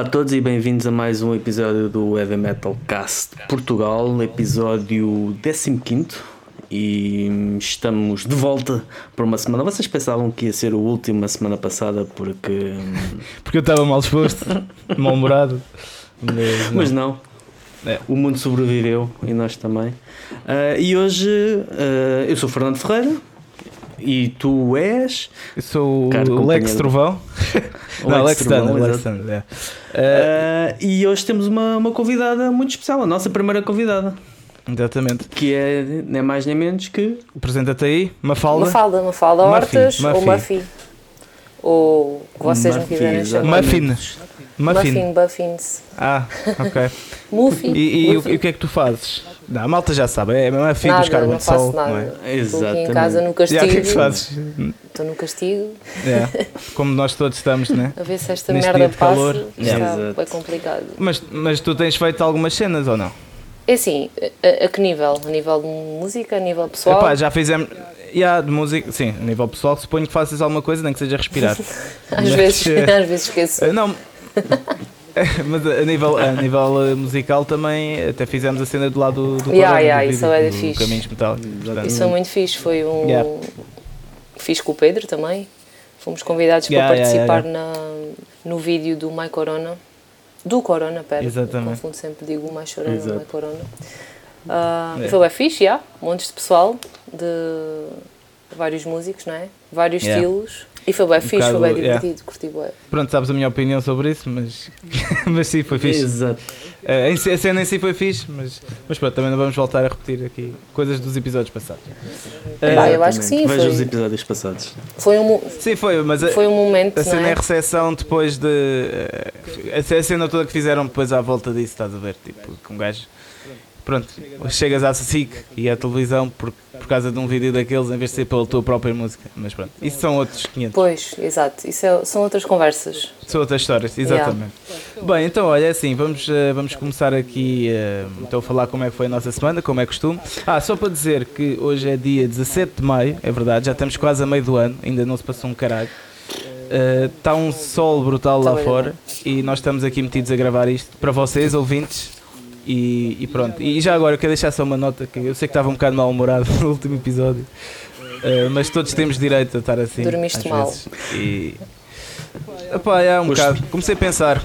Olá a todos e bem-vindos a mais um episódio do Heavy Metal Cast Portugal, episódio 15 e estamos de volta por uma semana. Vocês pensavam que ia ser o último a semana passada porque. Porque eu estava mal disposto, mal-humorado. Mas não. Mas não. É. O mundo sobreviveu e nós também. Ah, e hoje ah, eu sou o Fernando Ferreira e tu és. Eu sou o Lex. Trovão. não, Alex Trovão, Thunder. Alex. Thunder, é. Ah, e hoje temos uma, uma convidada muito especial, a nossa primeira convidada, exatamente. que é nem mais nem menos que. Apresenta-te aí, Mafalda. Mafalda, Mafalda Muffin, Hortas ou Muffin. Ou o que vocês me quiserem chamar. Muffin. Muffin. Muffin, Buffins. Ah, ok. Muffy. E, e o, e o que é que tu fazes? Não, a malta já sabe, é Muffin Nada, buscar não muito faço sol. nada. Não é? Estou aqui Exatamente. em casa no castigo. o que é que fazes? Estou no castigo. É, Como nós todos estamos, né? A ver se esta Neste merda de passa. calor. Está Exato. bem complicado. Mas, mas tu tens feito algumas cenas ou não? É assim, a, a que nível? A nível de música? A nível pessoal? Epá, já fizemos. Yeah, de música, sim, a nível pessoal, suponho que faças alguma coisa, nem que seja respirar. às, mas, vezes, eh, às vezes esqueço. Eh, Não. Mas a nível, a nível eh, musical também até fizemos a cena do lado do Yeah, Corona, yeah, do isso vídeo, do fixe. Caminhos Metálicos. portanto. Isso foi muito fixe. Foi um. Yeah. Fiz com o Pedro também. Fomos convidados Yeah, para yeah, participar yeah, Na, no vídeo do My Corona. Do Corona, pera. Exatamente. Confundo sempre, digo o My Chorona, Exato. My Corona. Ah, É. e Foi bem fixe, já. Montes de pessoal, de vários músicos, não é? Vários Yeah. estilos. E foi bem fixe, bocado, foi bem yeah. divertido, curti bem. Pronto, sabes a minha opinião sobre isso, mas, mas sim, foi fixe. Exato. Em si- a cena em si foi fixe, mas, mas pronto, também não vamos voltar a repetir aqui coisas dos episódios passados. Eu acho que sim, Veja foi- os episódios passados. Foi um, Sim, foi, mas a, foi um momento, a cena é é? a recepção depois de. eh, A a cena toda que fizeram depois à volta disso, estás a ver? Tipo, com um gajo. Pronto, chegas à SIC e à televisão por, por causa de um vídeo daqueles em vez de ser pela tua própria música. Mas pronto, isso são outros 500. Pois, exato. Isso é- são outras conversas. São outras histórias, exatamente. Bem, então olha, é assim, vamos, eh, vamos começar aqui eh, então a falar como é que foi a nossa semana, como é costume. Ah, só para dizer que hoje é dia 17 de maio, é verdade, já estamos quase a meio do ano, ainda não se passou um caralho. Está um sol brutal lá Tá fora e nós estamos aqui metidos a gravar isto para vocês, ouvintes. E, e pronto, e já agora eu quero deixar só uma nota que eu sei que estava um bocado mal-humorado no último episódio, eh, mas todos temos direito a estar assim. Dormiste às mal. vezes. E, Epá, é um Hoje- bocado. Comecei a pensar.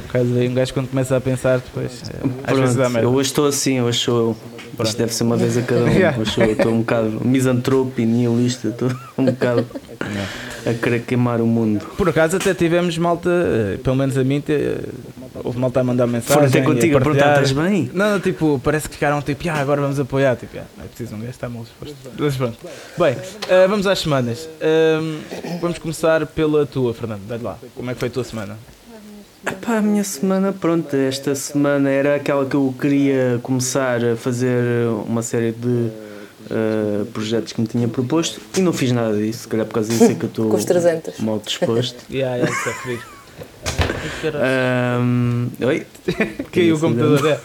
Um gajo quando começa a pensar, depois. eh, Às vezes dá merda. eu hoje estou assim, hoje sou. Isto deve ser uma vez a cada um. Yeah. Hoje sou eu, estou um bocado misantropo e nihilista, estou um bocado a querer queimar o mundo. Por acaso até tivemos malta, eh, pelo menos a mim, te- houve malta a mandar mensagem. Foram e contigo a perguntar: estás bem? Não, não, tipo, parece que ficaram tipo, ah, agora vamos apoiar. Tipo, ah, não é preciso um gajo estar mal disposto. Mas pronto. Bem, eh, vamos às semanas. Ahm, vamos começar pela tua, Fernando. Dá-lhe lá. Como é que foi a tua semana? Epá, a minha semana, pronto, esta semana era aquela que eu queria começar a fazer uma série de eh, projetos que me tinha proposto e não fiz nada disso, se calhar por causa disso é que eu estou Com os 300. mal disposto. Yeah, yeah, isso é feliz. Ahm, oi? Caiu o computador, é.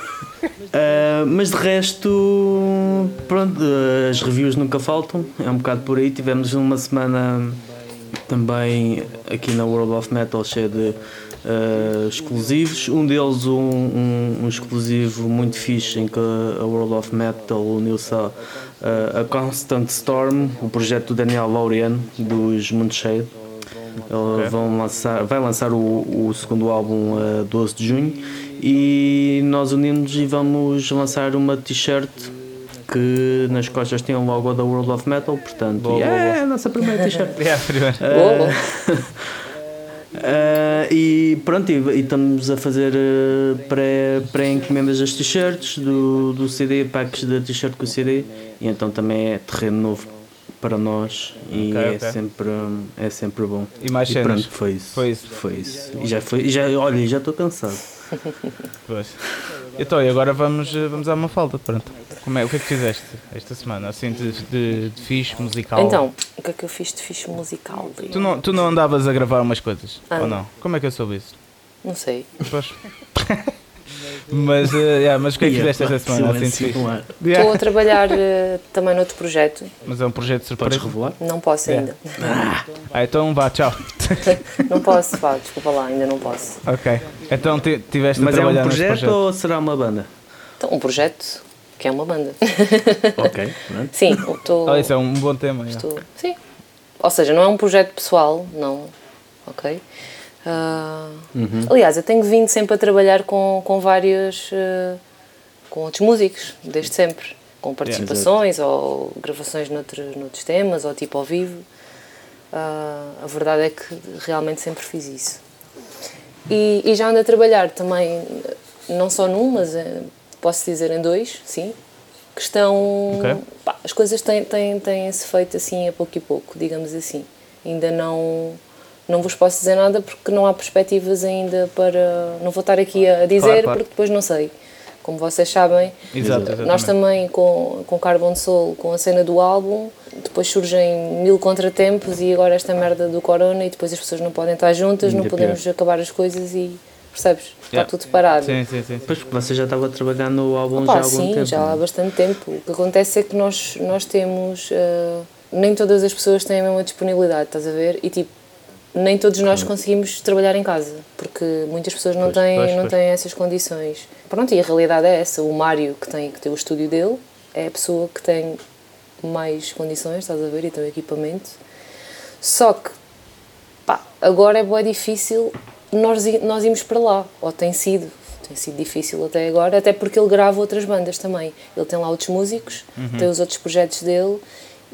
Ah, mas de resto, pronto, as reviews nunca faltam, é um bocado por aí. Tivemos uma semana também aqui na World of Metal cheia de ah, exclusivos. Um deles, um, um, um exclusivo muito fixe em que a World of Metal uniu-se a, a Constant Storm, o projeto do Daniel Laureano, dos Moonshade. Eles vão lançar, vai lançar o, o segundo álbum a 12 de junho e nós unimos e vamos lançar uma t-shirt que nas costas tem o logo da World of Metal, portanto Boa, boa, é a nossa primeira t-shirt. Yeah, primeiro. Boa. Ah, e pronto, e, e estamos a fazer pré- pré-encomendas das t-shirts, do, do CD, packs da t-shirt com o CD, e então também é terreno novo para nós e Ok, é, ok. Sempre, é sempre bom. E mais E cenas. pronto, foi isso. Foi isso. Foi isso. E já foi, já, olha, já estou cansado. Pois. Então, e agora vamos, vamos à uma falta, pronto. Como é, o que é que fizeste esta semana, assim, de, de, de fixe, musical? Então, o que é que eu fiz de fixe musical? Tu não, tu não andavas a gravar umas coisas, Ah. ou não? Como é que eu soube isso? Não sei. Pois. Mas, uh, yeah, mas o que é que Yeah, fizeste esta semana? Assim, de fixe? ar. Yeah. Estou a trabalhar eh, também noutro projeto. Mas é um projeto de Podes surpresa. revelar? Não posso Yeah. ainda. Ah, então vá, tchau. Não posso, vá, desculpa lá, ainda não posso. Ok. Então ti- tiveste Mas a é um trabalhar neste projeto, projeto. ou será uma banda? Então, um projeto que é uma banda. ok. pronto. Sim, estou. Oh, isso é um bom tema. yeah. estou sim. Ou seja, não é um projeto pessoal, não. Ok? Ah, Uhum. Aliás, eu tenho vindo sempre a trabalhar com, com vários. eh, com outros músicos, desde sempre. Com participações ou gravações noutros, noutros temas ou tipo ao vivo. Ah, a verdade é que realmente sempre fiz isso. E, e já ando a trabalhar também, não só num, mas posso dizer em dois, sim. Que estão. Ok. pá, as coisas têm, têm, têm-se feito assim a pouco e pouco, digamos assim. Ainda não. Não vos posso dizer nada porque não há perspectivas ainda para. Não vou estar aqui a dizer Claro, claro. porque depois não sei. Como vocês sabem, Exato, nós também com, com Carbon Soul, com a cena do álbum, depois surgem mil contratempos e agora esta merda do corona e depois as pessoas não podem estar juntas, não podemos acabar as coisas e percebes? Está Yeah. tudo parado. Sim, sim, sim. Pois, porque você já estava a trabalhar no álbum Pá, já há algum sim, tempo. já há não é? bastante tempo. O que acontece é que nós, nós temos. eh, nem todas as pessoas têm a mesma disponibilidade, estás a ver? E tipo, nem todos nós conseguimos trabalhar em casa, porque muitas pessoas não, Pois, têm, pois, não pois. têm essas condições. Pronto, e a realidade é essa. O Mário, que tem, que tem o estúdio dele, é a pessoa que tem mais condições, estás a ver? E tem o equipamento. Só que, pá, agora é bem difícil nós, nós irmos para lá, ou tem sido. Tem sido difícil até agora, até porque ele grava outras bandas também. Ele tem lá outros músicos, tem os outros projetos dele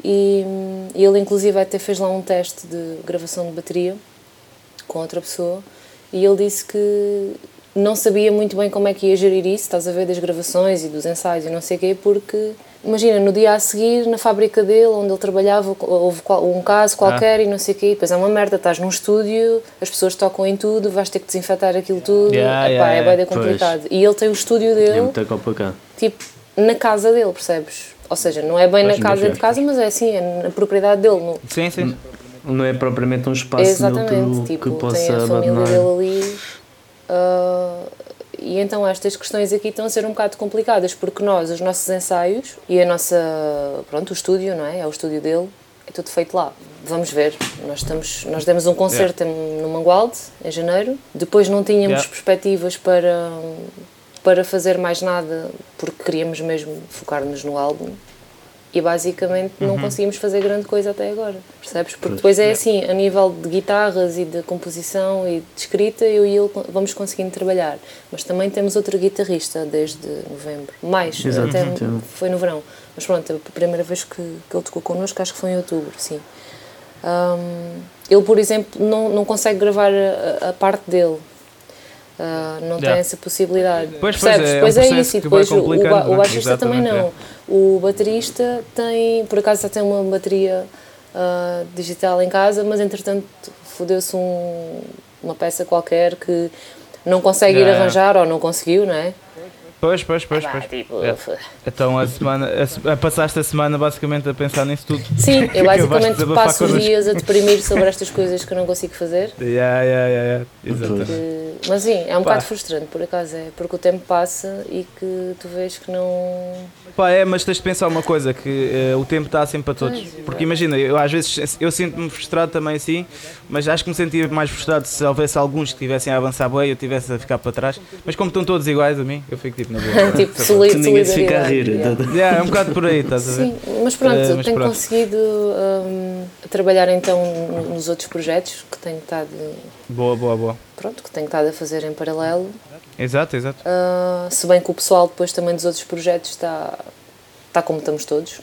e, e ele inclusive até fez lá um teste de gravação de bateria com outra pessoa e ele disse que não sabia muito bem como é que ia gerir isso, estás a ver, das gravações e dos ensaios e não sei o quê, porque imagina, no dia a seguir, na fábrica dele, onde ele trabalhava, houve um caso qualquer e não sei o quê, depois é uma merda, estás num estúdio, as pessoas tocam em tudo, vais ter que desinfetar aquilo tudo, Yeah, Epá, yeah, é yeah. bem complicado. E ele tem o estúdio É dele, muito complicado. tipo, na casa dele, percebes? Ou seja, não é bem Pois, na casa de casa, mas é assim, é na propriedade dele, no, Sim, sim. Não é propriamente um espaço Exatamente, neutro tipo, que tem possa a família abandonar. dele ali. Ah, e então estas questões aqui estão a ser um bocado complicadas, porque nós, os nossos ensaios e a nossa, pronto, o estúdio, não é? É o estúdio dele, é tudo feito lá. Vamos ver, nós, estamos, nós demos um concerto em- no Mangualde, em janeiro, depois não tínhamos Yeah. perspectivas para, para fazer mais nada, porque queríamos mesmo focar-nos no álbum. E basicamente Uhum. não conseguimos fazer grande coisa até agora, percebes? Porque depois é assim, a nível de guitarras e de composição e de escrita, eu e ele vamos conseguindo trabalhar. Mas também temos outro guitarrista desde novembro. Mais, Exato, até entendo. foi no verão. Mas pronto, a primeira vez que, que ele tocou connosco, acho que foi em outubro, sim. Hum, ele, por exemplo, não, não consegue gravar a, a parte dele. Ah, não Yeah. tem essa possibilidade. Pois, pois, Percebes? é um Depois é, processo isso. E depois o, ba- o é? baixista também não. O baterista tem, por acaso já tem uma bateria ah, digital em casa, mas entretanto fodeu-se um, uma peça qualquer que não consegue ir Yeah. arranjar ou não conseguiu, não é? Pois, pois, pois, Pá, pois. tipo, É. Então a semana, a a passaste a semana basicamente a pensar nisso tudo. Sim, eu basicamente passo os dias a deprimir sobre estas coisas que eu não consigo fazer. Yeah, yeah, yeah, yeah. Mas sim, é um Pá. bocado frustrante, por acaso é, porque o tempo passa e que tu vês que não. Pá, é, mas tens de pensar uma coisa, que eh, o tempo está sempre para todos. Pois, Porque imagina, eu às vezes eu sinto-me frustrado também assim, mas acho que me sentia mais frustrado se houvesse alguns que estivessem a avançar bem e eu estivesse a ficar para trás. Mas como estão todos iguais a mim, eu fico tipo na boa. tipo, soli Que ninguém se fica a rir. yeah. yeah, é um bocado por aí, estás a ver? Sim, mas pronto, Eh, mas tenho pronto. conseguido hum, trabalhar então nos outros projetos que tenho estado, Boa, boa, boa. pronto, que tenho estado a fazer em paralelo. Exato, exato. Ah, se bem que o pessoal depois também dos outros projetos está, está como estamos todos.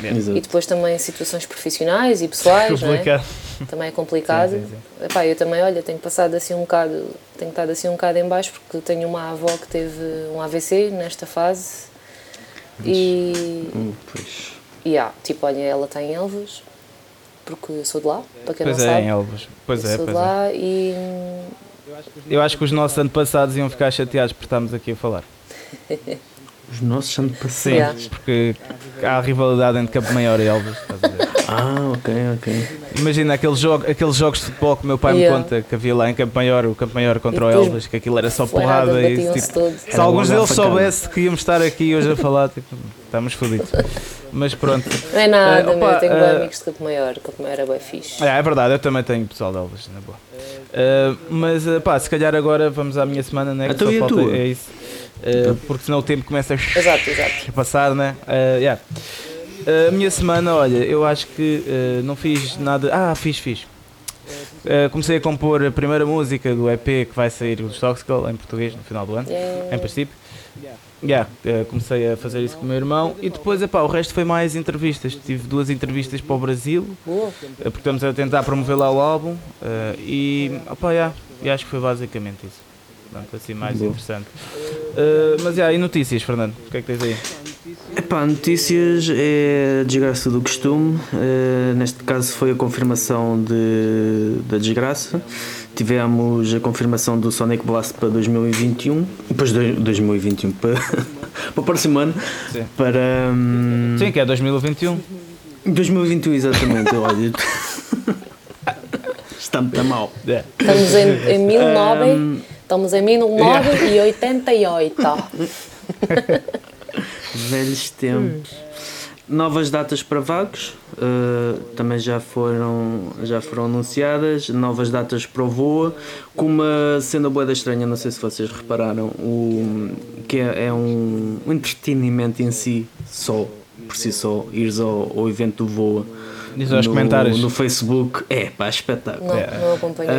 E Exato. depois também situações profissionais e pessoais, não é? Também é complicado. Sim, sim, Epá, eu também, olha, tenho passado assim um bocado, tenho estado assim um bocado em baixo porque tenho uma avó que teve um AVC nesta fase e, Hum, pois. e há, tipo, olha, ela está em Elvas, porque eu sou de lá, para quem Pois não é, sabe. em Elvas. Pois eu é, sou de pois é. lá e hum, Eu acho que os nossos antepassados iam ficar chateados por estarmos aqui a falar. Os nossos Sim, antepassados. Yeah. porque há rivalidade entre Campo Maior e Elvas. A? Ah, ok, ok. Imagina aqueles, jogo, aqueles jogos de futebol que o meu pai Yeah. me conta que havia lá em Campo Maior, o Campo Maior contra o Elvas, que aquilo era só porrada e tipo, se alguns deles facada. soubesse que íamos estar aqui hoje a falar, tipo, estamos fodidos. Mas pronto. Não é nada, meu, opa, eu tenho bem amigos de Campo Maior, Campo Maior é bem fixe. É, é verdade, eu também tenho pessoal de Elvas, na boa. Uh, mas uh, pá, se calhar agora vamos à minha semana, né? que Então só e a tua? É isso. Uh, porque senão o tempo começa a Exato, exato. a passar, né? Uh, yeah. A minha semana, olha, eu acho que uh, não fiz nada. Ah, fiz, fiz. Uh, comecei a compor a primeira música do EP que vai sair dos Toxical em português no final do ano, Yeah. em princípio. Yeah, uh, comecei a fazer isso com o meu irmão e depois epá, o resto foi mais entrevistas. Tive duas entrevistas para o Brasil, uh, porque estamos a tentar promover lá o álbum uh, e, opá, yeah, e acho que foi basicamente isso. Pronto, assim mais Boa. interessante. Uh, mas yeah, e notícias, Fernando? O que é que tens aí? Epá, notícias é a desgraça do costume. Eh, neste caso foi a confirmação de, da desgraça. Tivemos a confirmação do Sonic Blast para 2021. Depois de 2021 para, para o próximo ano. Sim. Para hum, Sim, que é 2021. 2021 exatamente. Olha. Está muito mal. Yeah. Estamos em, em 19, Um, estamos em 1988. Velhos tempos. Novas datas para vagos uh, também já foram, já foram anunciadas. Novas datas para o Voa, com uma cena boa da estranha, não sei se vocês repararam, o, que é, é um, um entretenimento em si, só, por si só, ires ao, ao evento do Voa. Diz aos no, comentários. No Facebook, é pá, espetáculo. Não, não acompanhei,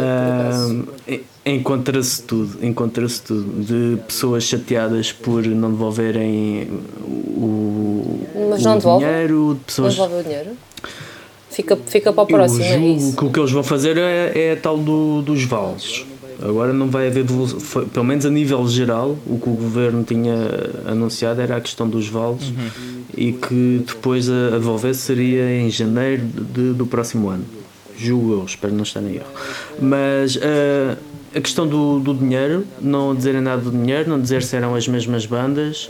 en- encontra-se tudo, encontra-se tudo de pessoas chateadas por não devolverem o, Mas o não devolvem? dinheiro, de Não pessoas. devolve o dinheiro? Fica, fica para o Eu próximo, é julgo isso? que o que eles vão fazer é, é a tal do, dos vales. Agora não vai haver devolução, pelo menos a nível geral, o que o governo tinha anunciado era a questão dos vales e que depois a, a devolver seria em janeiro de- do próximo ano. Julgo eu, espero não estar em erro. Mas ah, a questão do, do dinheiro, não dizerem nada do dinheiro, não dizer se eram as mesmas bandas.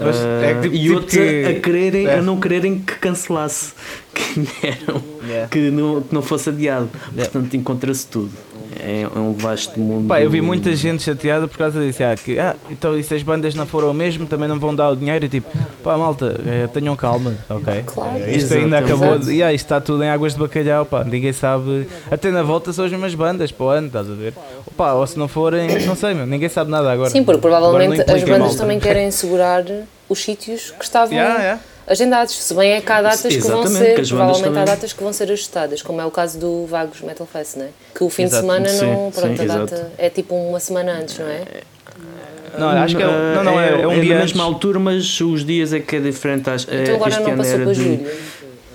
Mas ah, é tipo- e outra que- a quererem, é. a não quererem que cancelasse que eram Yeah. que não, que não fosse adiado. Portanto, encontra-se tudo. É, é um vasto mundo. Pá, eu vi muita gente chateada por causa disso. Ah, que, ah, então e se as bandas não foram o mesmo, também não vão dar o dinheiro? E tipo, pá, malta, eh, tenham calma, ok? Claro. Isto ainda acabou, de, yeah, isto está tudo em águas de bacalhau, pá, ninguém sabe. Até na volta são as mesmas bandas para o ano, estás a ver? Pá, ou se não forem, não sei, meu, ninguém sabe nada agora. Sim, porque provavelmente as bandas também querem segurar os sítios que estavam Yeah, yeah. Agendados. Se bem é que há datas que vão ser, que provavelmente há também- datas que vão ser ajustadas, como é o caso do Vagos Metal Fest, né? que o fim Exato. de semana Sim, não, pronto, sim, a exato. data é tipo uma semana antes, não é? Não, acho que é, Ah, não, não, é, é um na dia mesma antes. altura, mas os dias é que é diferente. Acho, é, Então agora este não ano passou para de julho.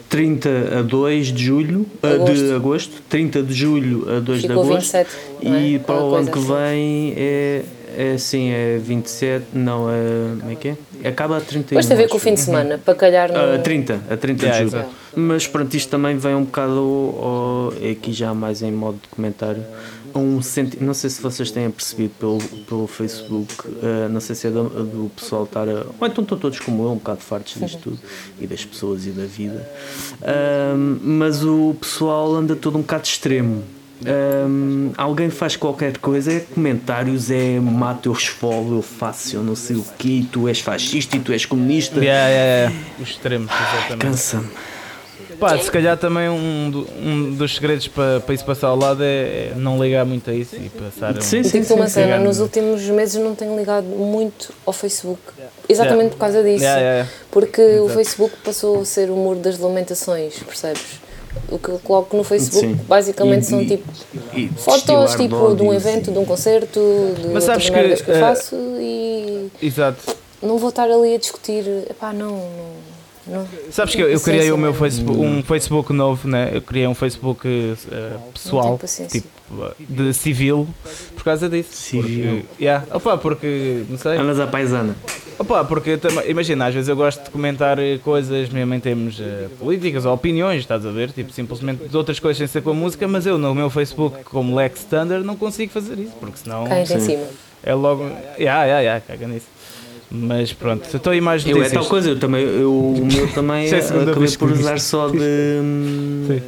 30 a 2 de julho, ah, de Agosto. agosto, 30 de julho a 2 Ficou de agosto. 27, não é? E para o ano que assim. vem é, é assim, é 27, não, é, como é que é? Acaba a 31. Depois tem a ver com o fim de semana, para calhar no... Ah, A 30, a 30 Yeah, de julho. exato. Mas pronto, isto também vem um bocado, ao- é aqui já mais em modo de comentário, um senti não sei se vocês têm percebido pelo, pelo Facebook, ah, não sei se é do, do pessoal estar a, ou então estão todos como eu, um bocado fartos disto tudo, e das pessoas e da vida, Ah, mas o pessoal anda todo um bocado extremo. Ahm, alguém faz qualquer coisa, é comentários, é mato, eu esfolo, eu faço, eu não sei o que, tu és fascista e tu és comunista. Yeah, yeah, yeah. Os extremos, exatamente. Cansa-me. Pá, se calhar também um, do- um dos segredos para, para isso passar ao lado é, é não ligar muito a isso e passar um, Sim, E sim, uma cena, nos últimos meses não tenho ligado muito ao Facebook. Exatamente por causa disso. Yeah, yeah, yeah. Porque o Exato. Facebook passou a ser o muro das lamentações, percebes? O que eu coloco no Facebook Sim. basicamente E- são e- tipo e fotos tipo de um e- evento, de um concerto, de Mas sabes outras que, que eu eh, faço e Exato. não vou estar ali a discutir, epá, não, não, não. Sabes que eu, eu criei o meu. Facebook, um Facebook novo, né? Eu criei um Facebook eh, pessoal, tipo, de civil, por causa disso. Civil. Porque, yeah. Opa, porque, não sei. Andas à paisana. Opa, porque imagina, às vezes eu gosto de comentar eh, coisas mesmo em termos eh, políticas ou opiniões, estás a ver? Tipo, simplesmente de outras coisas sem ser com a música, mas eu no meu Facebook, como Lex Thunder, não consigo fazer isso, porque senão Cães em cima. é logo. Yeah, yeah, yeah, caga nisso. Mas pronto, estou a mais Eu é tal coisa, eu também, eu, o meu também é acabei por usar só de hum, Sim.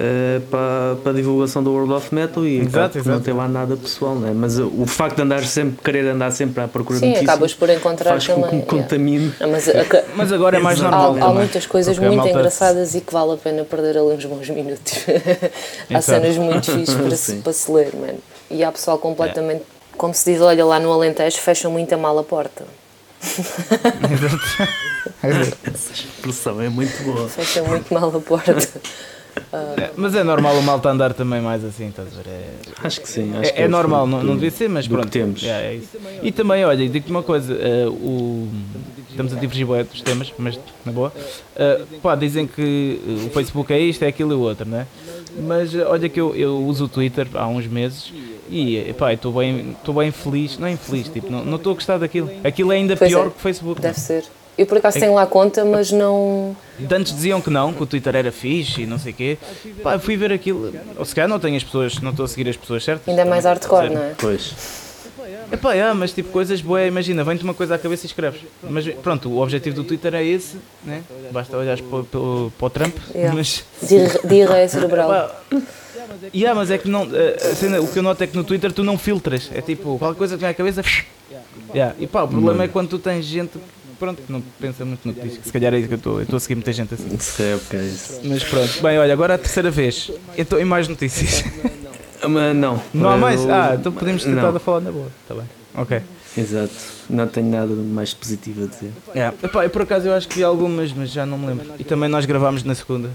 Eh, para, para a divulgação do World of Metal e Exato, por não exato. tem lá nada pessoal, né? mas uh, o facto de andar sempre, querer andar sempre à procura Sim, de notícias acabas por encontrar faz com que me contamine. Não, mas a- Mas agora é mais Exato. há, normal. há também. muitas coisas muito malta- engraçadas e que vale a pena perder ali uns bons minutos. há Então. cenas muito fixes para, se, para se ler, mano. E há pessoal completamente, como se diz, olha lá no Alentejo, fecham muito a mal a porta. Essa expressão é muito boa. Fecham muito mal a porta. É, Mas é normal o malta andar também mais assim, estás a ver? É, Acho que sim. acho que É, é o normal, fruto não, não devia ser, mas que pronto. temos. É, é isso. E também, olha, digo-te uma coisa: eh, o, estamos a divergir bué dos temas, mas na boa. Eh, pá, dizem que eh, o Facebook é isto, é aquilo e o outro, né? Mas olha que eu, eu uso o Twitter há uns meses e pá, estou bem, estou bem feliz, não é infeliz, tipo, não não estou a gostar daquilo. Aquilo é ainda Pois pior é, que o Facebook. Deve ser. Eu por acaso tenho lá conta, mas não. De Antes diziam que não, que o Twitter era fixe e não sei o quê. Pá, fui ver aquilo, ou se calhar não tenho as pessoas, não estou a seguir as pessoas certas. Ainda é mais hardcore, não é? Pois. Epá, é, mas tipo coisas boas, imagina, vem-te uma coisa à cabeça e escreves. Mas pronto, o objetivo do Twitter é esse, né? Basta olhares para, para, para o Trump. Yeah. Mas, Diarre- Diarreia cerebral. pá, yeah, mas é que não, a cena, o que eu noto é que no Twitter tu não filtras. É tipo, qualquer coisa que vem à cabeça. Yeah. E pá, o problema é quando tu tens gente pronto, não pensa muito no que diz. Se calhar é isso que eu estou, eu estou a seguir muita gente assim. Isso é. Isso. Mas pronto, bem, olha, agora é a terceira vez. Então, em mais notícias. Mas não. Não há mais? Ah, então podemos tentar Não. a falar na boa. Tá bem. Ok. Exato. Não tenho nada mais positivo a dizer. É. Epá, por acaso eu acho que vi algumas, mas já não me lembro. E também nós gravámos na segunda,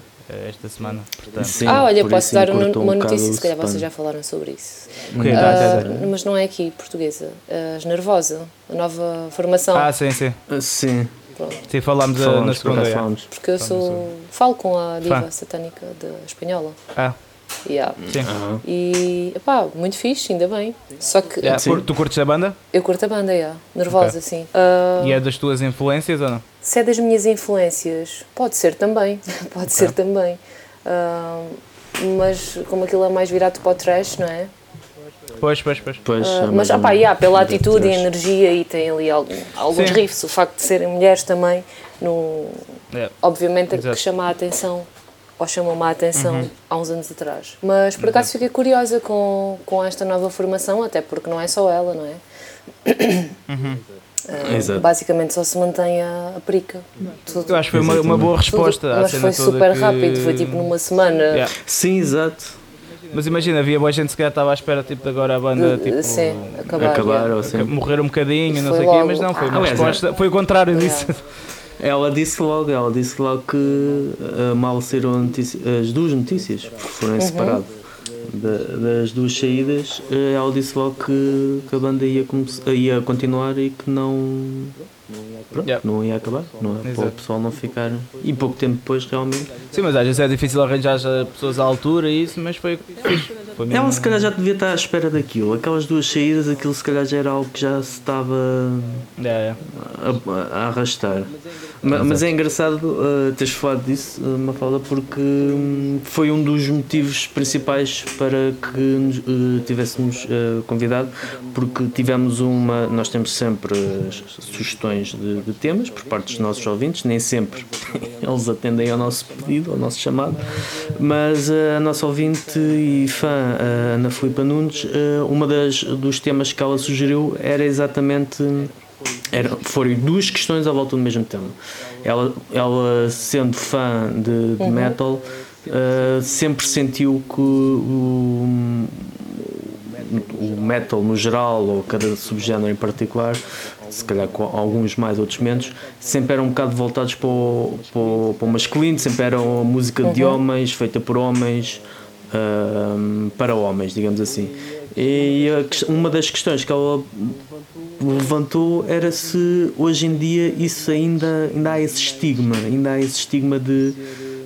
esta semana. Portanto, Sim, ah, olha, posso dar um- um uma bocado notícia, se calhar vocês já falaram sobre isso. ok, Não. dá, Ah, dá, dá. mas não é aqui, portuguesa. As Nervosa, a nova formação. Ah, sim, sim. Ah, Sim, Pronto. Sim, falámos eh, na falamos, por segunda. Porque eu sou. Falo com a diva Fã. satânica da espanhola. Ah, Yeah. sim. Aham. E, epá, muito fixe, ainda bem. Só que Yeah, tu curtes a banda? eu curto a banda, yeah. nervosa, Ok. sim. Ah, E é das tuas influências ou não? Se é das minhas influências, pode ser também. pode ser também. Ah, mas como aquilo é mais virado para o trash, não é? Pois, pois, pois. Pois, Ah, é mas ah, um- pá, yeah, pela atitude e energia e tem ali algum- alguns Sim. riffs. O facto de serem mulheres também, no, É. obviamente, Exato. que chama a atenção, ou chamou-me a atenção Uhum. há uns anos atrás. Mas por acaso fiquei curiosa com, com esta nova formação, até porque não é só ela, não é? Ah, Exato. basicamente só se mantém a, a perica. Tudo- Eu acho que foi uma, uma boa tudo- resposta à mas cena foi toda super que- rápido, foi tipo numa semana. Yeah. Sim, exato. Mas imagina, havia boa gente que se calhar estava à espera tipo, de agora a banda tipo, sim, acabar. Acabar yeah. ou assim. morrer um bocadinho, não sei o quê, mas não, foi uma Aliás, resposta, foi o contrário disso. Ela disse logo, ela disse logo que ah, mal saíram notícia- as duas notícias, porque foram em separado. Da- das duas saídas, ah, ela disse logo que, que a banda ia, come- ia continuar e que não. Pronto, Yeah. não ia acabar, não é? Para o pessoal não ficar. E pouco tempo depois, realmente. Sim, mas às vezes é difícil arranjar pessoas à altura e isso, mas foi fixe. Foi mesmo- Ela se calhar já devia estar à espera daquilo. Aquelas duas saídas, aquilo se calhar já era algo que já se estava É, é. a, a arrastar. Ma- Mas, é engraçado uh, teres falado disso, uh, Mafalda, porque hum, foi um dos motivos principais para que nos uh, tivéssemos uh, convidado, porque tivemos uma. Nós temos sempre sugestões de, de temas por parte dos nossos ouvintes, nem sempre eles atendem ao nosso pedido, ao nosso chamado, mas a nossa ouvinte e fã, a Ana Filipa Nunes, uh, uma das dos temas que ela sugeriu era exatamente. Era, foram duas questões à volta do mesmo tema. Ela, ela sendo fã de, de metal, uh, sempre sentiu que o, o metal no geral, ou cada subgénero em particular, se calhar com alguns mais, outros menos, sempre eram um bocado voltados para o, para o, para o masculino, sempre eram música de homens, feita por homens, um, para homens, digamos assim. E a uma das questões que ela levantou era se hoje em dia isso ainda, ainda há esse estigma, ainda há esse estigma de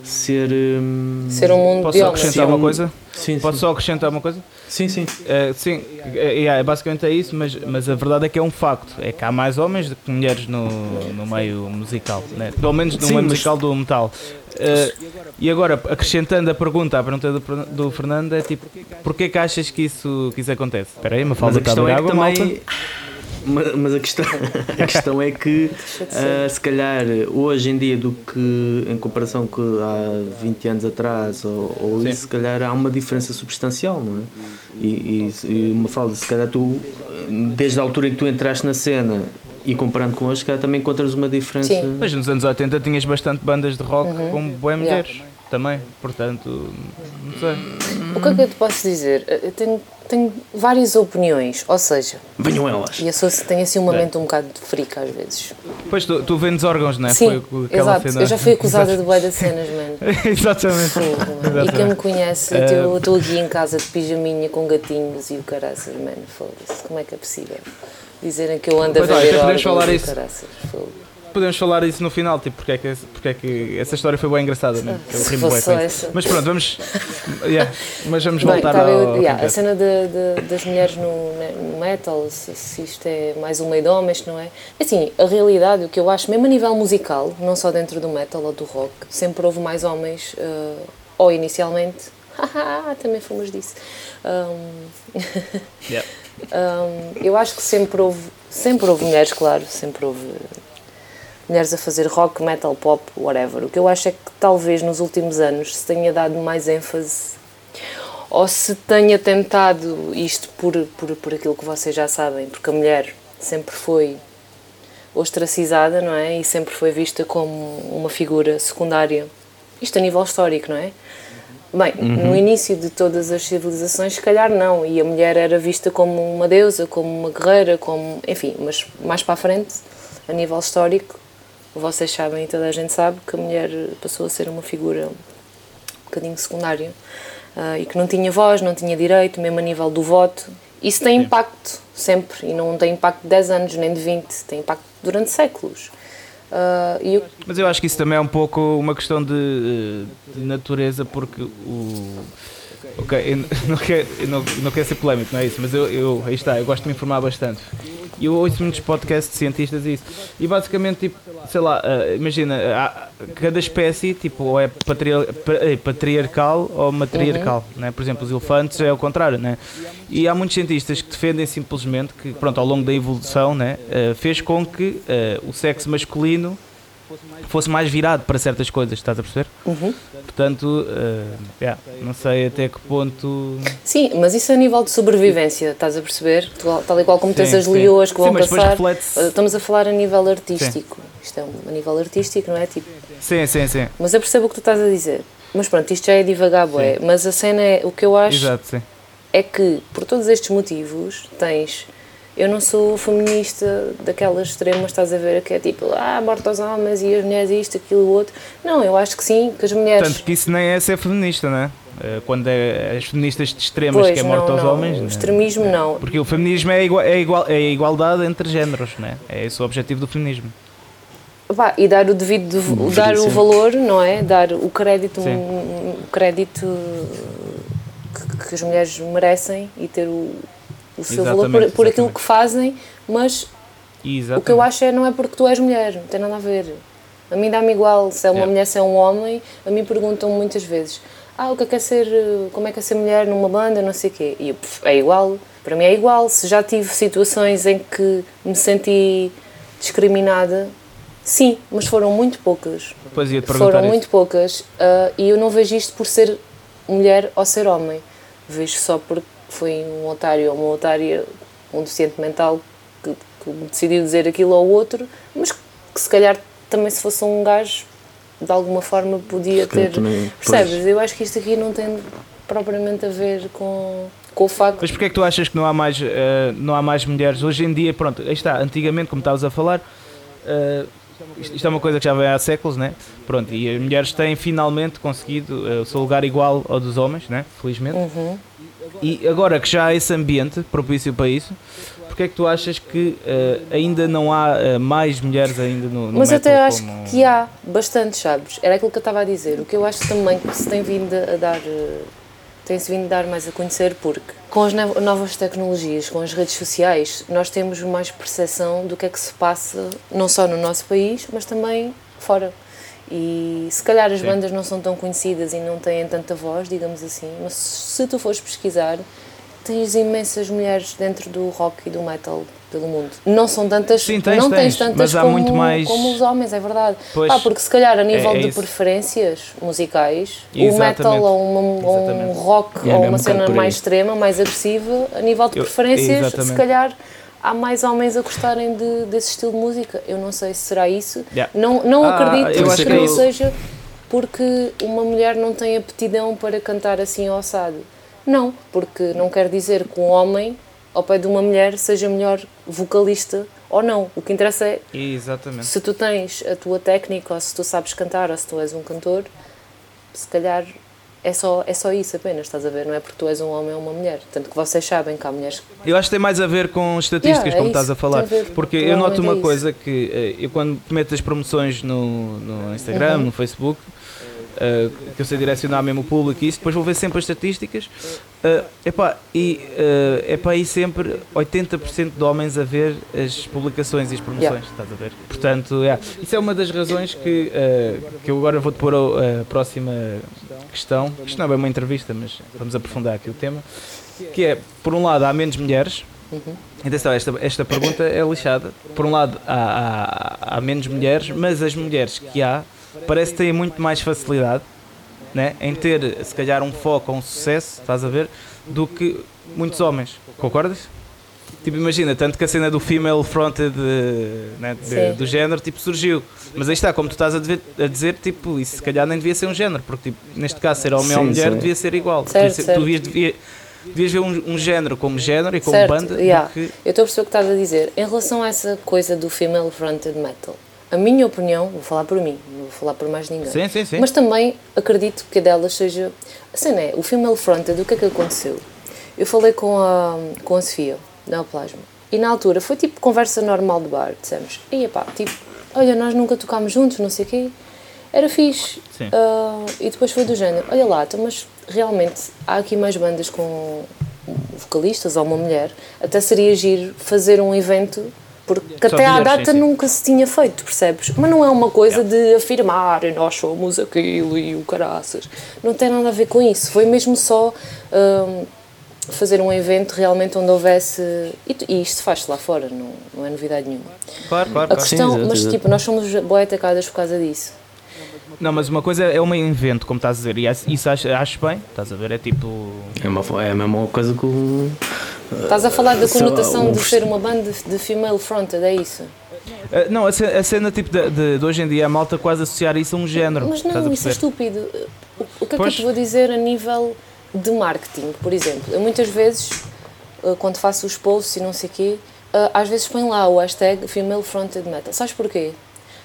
ser. hum, Ser um mundo Posso de acrescentar uma um- coisa? Sim, Posso sim. só acrescentar uma coisa? Sim, sim. É, sim, é, é, basicamente é isso, mas, mas a verdade é que é um facto. É que há mais homens do que mulheres no, no meio musical, né? pelo menos no Sim, meio musical do metal. É, e agora, acrescentando a pergunta, a pergunta do, do Fernando é tipo, porquê que achas que isso, que isso acontece? Espera aí, uma Mas falta a de questão é que também. malta. Mas, mas a, questão, a questão é que uh, se calhar hoje em dia do que em comparação com há 20 anos atrás ou, ou isso, se calhar há uma diferença substancial, não é? E, e, e uma falda, se calhar tu desde a altura em que tu entraste na cena e comparando com hoje, cá também encontras uma diferença. Sim. Mas nos anos 80 tinhas bastante bandas de rock uhum. com boas mulheres yeah. também, portanto, não sei. O que é que eu te posso dizer? Eu tenho, tenho várias opiniões, ou seja. Venham elas. E eu sou, tenho assim uma mente um bocado de frica às vezes. Pois tu, tu vendes órgãos, não é? Sim, exato. Cena... Eu já fui acusada de boia das cenas, mano. Exatamente. Sim, Exatamente. E quem me conhece, uh... eu estou aqui em casa de pijaminha com gatinhos e o caraças, mano, foda-se. Como é que é possível? dizerem que eu ando a vender podemos falar isso. Podemos falar isso no final, tipo, porque é que, porque é que essa história foi bem engraçada, né? Eu Mas pronto, vamos. Yeah, mas vamos bem, voltar tá, ao. Yeah, a cena de, de, das mulheres no, no metal, se, se, isto é mais um meio de homens, não é? Assim, a realidade, o que eu acho, mesmo a nível musical, não só dentro do metal ou do rock, sempre houve mais homens, uh, ou inicialmente. também fomos disso. Um, yeah. Um, eu acho que sempre houve, sempre houve mulheres, claro, sempre houve mulheres a fazer rock, metal, pop, whatever. O que eu acho é que talvez nos últimos anos se tenha dado mais ênfase ou se tenha tentado isto por, por, por aquilo que vocês já sabem, porque a mulher sempre foi ostracizada, não é? E sempre foi vista como uma figura secundária. Isto a nível histórico, não é? Bem, uhum. no início de todas as civilizações, se calhar não, e a mulher era vista como uma deusa, como uma guerreira, como. enfim, mas mais para a frente, a nível histórico, vocês sabem e toda a gente sabe que a mulher passou a ser uma figura um bocadinho secundária uh, e que não tinha voz, não tinha direito, mesmo a nível do voto. Isso tem impacto sempre, e não tem impacto de 10 anos nem de 20, tem impacto durante séculos. Uh, eu... Mas eu acho que isso também é um pouco uma questão de, de natureza, porque o. Ok, eu não quero, eu não, não quero ser polémico, não é isso, mas eu, eu, aí está, eu gosto de me informar bastante. E eu ouço muitos podcasts de cientistas e isso. E basicamente, tipo, sei lá, uh, imagina, há, cada espécie, tipo, ou é eh, patriarcal ou matriarcal, uhum. né? Por exemplo, os elefantes é o contrário, né? E há muitos cientistas que defendem simplesmente que, pronto, ao longo da evolução, né, uh, fez com que uh, o sexo masculino fosse mais virado para certas coisas, estás a perceber? Uhum. Portanto, uh, yeah, não sei até que ponto. Sim, mas isso a nível de sobrevivência, estás a perceber? Tal e qual como sim, tens as leoas que sim, vão passar. Estamos a falar a nível artístico. Sim. Isto é um, a nível artístico, não é? Tipo... Sim, sim, sim. Mas eu percebo o que tu estás a dizer. Mas pronto, isto já é divagar, boé. Mas a cena é. O que eu acho Exato, é que, por todos estes motivos, tens eu não sou feminista daquelas extremas, estás a ver, que é tipo, ah, morte aos homens e as mulheres isto, aquilo, o outro. Não, eu acho que sim, que as mulheres. Tanto que isso nem é ser feminista, não é? Eh, quando é as feministas de extremas pois, que é morte aos não. homens. O é? extremismo não. Porque o feminismo é, igual, é, igual, é a igualdade entre géneros, não é? É esse o objetivo do feminismo. Bah, e dar o devido, hum, dar o valor, não é? Dar o crédito, o crédito que, que as mulheres merecem e ter o, o seu exatamente, valor por, por aquilo que fazem, mas exatamente. o que eu acho é não é porque tu és mulher, não tem nada a ver. A mim dá-me igual se é uma mulher, se é um homem. A mim perguntam muitas vezes: Ah, o que é, que é ser, como é que é ser mulher numa banda, não sei o quê. E eu, é igual, para mim é igual. Se já tive situações em que me senti discriminada, sim, mas foram muito poucas. Pois ia foram isso. muito poucas uh, e eu não vejo isto por ser mulher ou ser homem. Vejo só porque foi um otário ou uma otária, um deficiente mental que, que decidiu dizer aquilo ao outro, mas que se calhar também se fosse um gajo de alguma forma podia ter. Também, percebes? Pois. Eu acho que isto aqui não tem propriamente a ver com, com o facto. Mas porquê é que tu achas que não há mais, uh, não há mais mulheres? Hoje em dia, pronto, aí está, antigamente, como estavas a falar, uh, isto, isto, é uma coisa que já vem há séculos, né? Pronto, e as mulheres têm finalmente conseguido uh, o seu lugar igual ao dos homens, né? Felizmente. Uhum. E agora que já há esse ambiente propício para isso, porque é que tu achas que uh, ainda não há uh, mais mulheres ainda no, no Mas até acho como... que há bastante, sabes? Era aquilo que eu estava a dizer. O que eu acho também que se tem vindo a dar. Uh, tem-se vindo a dar mais a conhecer porque com as novas tecnologias, com as redes sociais, nós temos mais percepção do que é que se passa, não só no nosso país, mas também fora. E se calhar as Sim. bandas não são tão conhecidas e não têm tanta voz, digamos assim, mas se tu fores pesquisar, tens imensas mulheres dentro do rock e do metal pelo mundo. Não são tantas, Sim, tens, não tens, tens tantas como, mais- como os homens, é verdade. Pois, Pá, porque se calhar a nível é de isso. preferências musicais, o Exatamente. metal ou, uma- ou um rock É, ou uma um cena mais extrema, mais agressiva, a nível de Eu- preferências, exatamente. se calhar há mais homens a gostarem de, desse estilo de música. Eu não sei se será isso. Yeah. Não, não Ah, acredito eu que acho que não eu- seja porque uma mulher não tem aptidão para cantar assim ossado. Não, porque não quer dizer que um homem, ao pé de uma mulher, seja melhor vocalista ou não. O que interessa é Exatamente. se tu tens a tua técnica, ou se tu sabes cantar, ou se tu és um cantor, se calhar é só, é só isso apenas, estás a ver? Não é porque tu és um homem ou uma mulher. Tanto que vocês sabem que há mulheres que Eu acho que tem mais a ver com estatísticas, Yeah, é como isso, estás a falar. a Porque eu noto uma é coisa que eh, eu quando meto as promoções no, no Instagram, Uhum. no Facebook, eh, que eu sei direcionar mesmo o público e isso, depois vou ver sempre as estatísticas. eh, epá, e uh, epá, aí sempre 80% de homens a ver as publicações e as promoções, Yeah. estás a ver? Portanto, yeah, isso é uma das razões que, eh, que eu agora vou-te pôr a, a próxima questão. Isto não é uma entrevista, mas vamos aprofundar aqui o tema. Que é, por um lado, há menos mulheres. Atenção, esta, esta pergunta é lixada. Por um lado, há, há, há menos mulheres, mas as mulheres que há parece que têm muito mais facilidade né, em ter, se calhar, um foco ou um sucesso, estás a ver, do que muitos homens. Concordas? Tipo, imagina, tanto que a cena do female fronted né, de- do género tipo, surgiu. Mas aí está, como tu estás a, dever- a dizer, tipo, isso se calhar nem devia ser um género, porque tipo, neste caso, ser homem ou Sim, mulher sim. devia ser igual. Certo, Devia ser- certo. Tu devias, devia- devias ver um, um género como género e como Certo, banda. yeah. que- Eu estou a perceber o que estás a dizer. Em relação a essa coisa do female fronted metal, a minha opinião, vou falar por mim, não vou falar por mais ninguém. Sim, sim, sim. Mas também acredito que a delas seja. A cena é, o female fronted, o que é que aconteceu? Eu falei com a, com a Sofia, da Plasma, e na altura foi tipo conversa normal de bar, dissemos, e pá, tipo, olha, nós nunca tocámos juntos, não sei o quê. Era fixe. Sim. Ah, e depois foi do género, olha lá, então, mas realmente há aqui mais bandas com vocalistas ou uma mulher, até seria giro fazer um evento, porque Só até à data sim, sim. nunca se tinha feito, percebes? Mas não é uma coisa de afirmar nós somos aquilo e o caraças. Não tem nada a ver com isso. Foi mesmo só hum, fazer um evento realmente onde houvesse. E, e isto faz-se lá fora, não, não é novidade nenhuma. Claro, claro, A claro. questão, exato, mas tipo, nós somos bué atacadas por causa disso. Não, mas uma coisa é um evento, como estás a dizer, e isso acho, acho bem, estás a ver, é tipo. É, uma, é a mesma coisa que o. Estás a falar da lá, conotação o- de ser uma banda de female fronted, é isso? Ah, não, a cena, a cena, tipo de, de- de hoje em dia a malta quase associar isso a um género. Mas não, isso é estúpido. O, o que é Pois. que eu te vou dizer a nível de marketing, por exemplo? Eu muitas vezes, eh, quando faço os posts e não sei o quê, eh, às vezes põe lá o hashtag female fronted metal. Sabes porquê?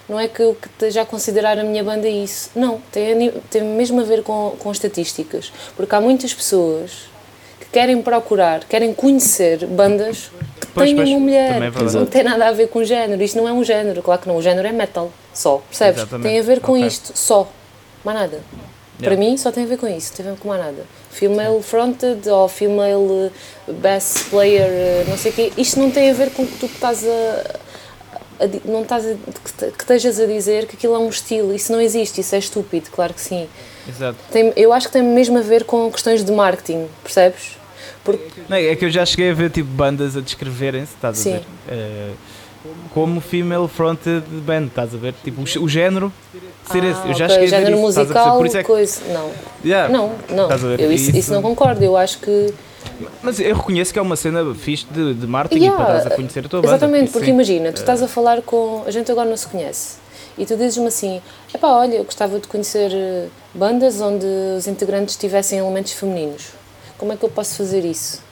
Não é que eu a considerar a minha banda isso. Não, tem, tem mesmo a ver com, com estatísticas. Porque há muitas pessoas que querem procurar, querem conhecer bandas que Pois, têm pois, uma mulher. é não tem nada a ver com género. Isto não é um género. Claro que não. O género é metal. Só. Percebes? Exatamente. Tem a ver com Ok. isto. Só. Mais nada. Para Yeah. mim só tem a ver com isso, tem a ver com mais nada. Female fronted ou female eh, bass player, eh, não sei o quê. Isto não tem a ver com que tu estás a. não estás a, que, que estejas a dizer que aquilo é um estilo. Isso não existe, isso é estúpido, claro que sim. Exato. Tem, eu acho que tem mesmo a ver com questões de marketing, percebes? Porque Não, é que eu já cheguei a ver tipo bandas a descreverem-se, estás Sim. a ver? Eh, como female fronted band, estás a ver? Tipo, o, o género ser esse. Eu já Ah, ok, cheguei a ver género isso, estás musical, Por isso é que, coisa. Não, Yeah. não, não. Estás? Eu, isso, Isso- não concordo. Eu acho que. Mas eu reconheço que é uma cena fixe de, de marketing Yeah, para dares a conhecer a tua banda. Exatamente, porque sim. imagina, tu estás a falar com. A gente agora não se conhece. E tu dizes-me assim: epá, olha, eu gostava de conhecer eh, bandas onde os integrantes tivessem elementos femininos. Como é que eu posso fazer isso?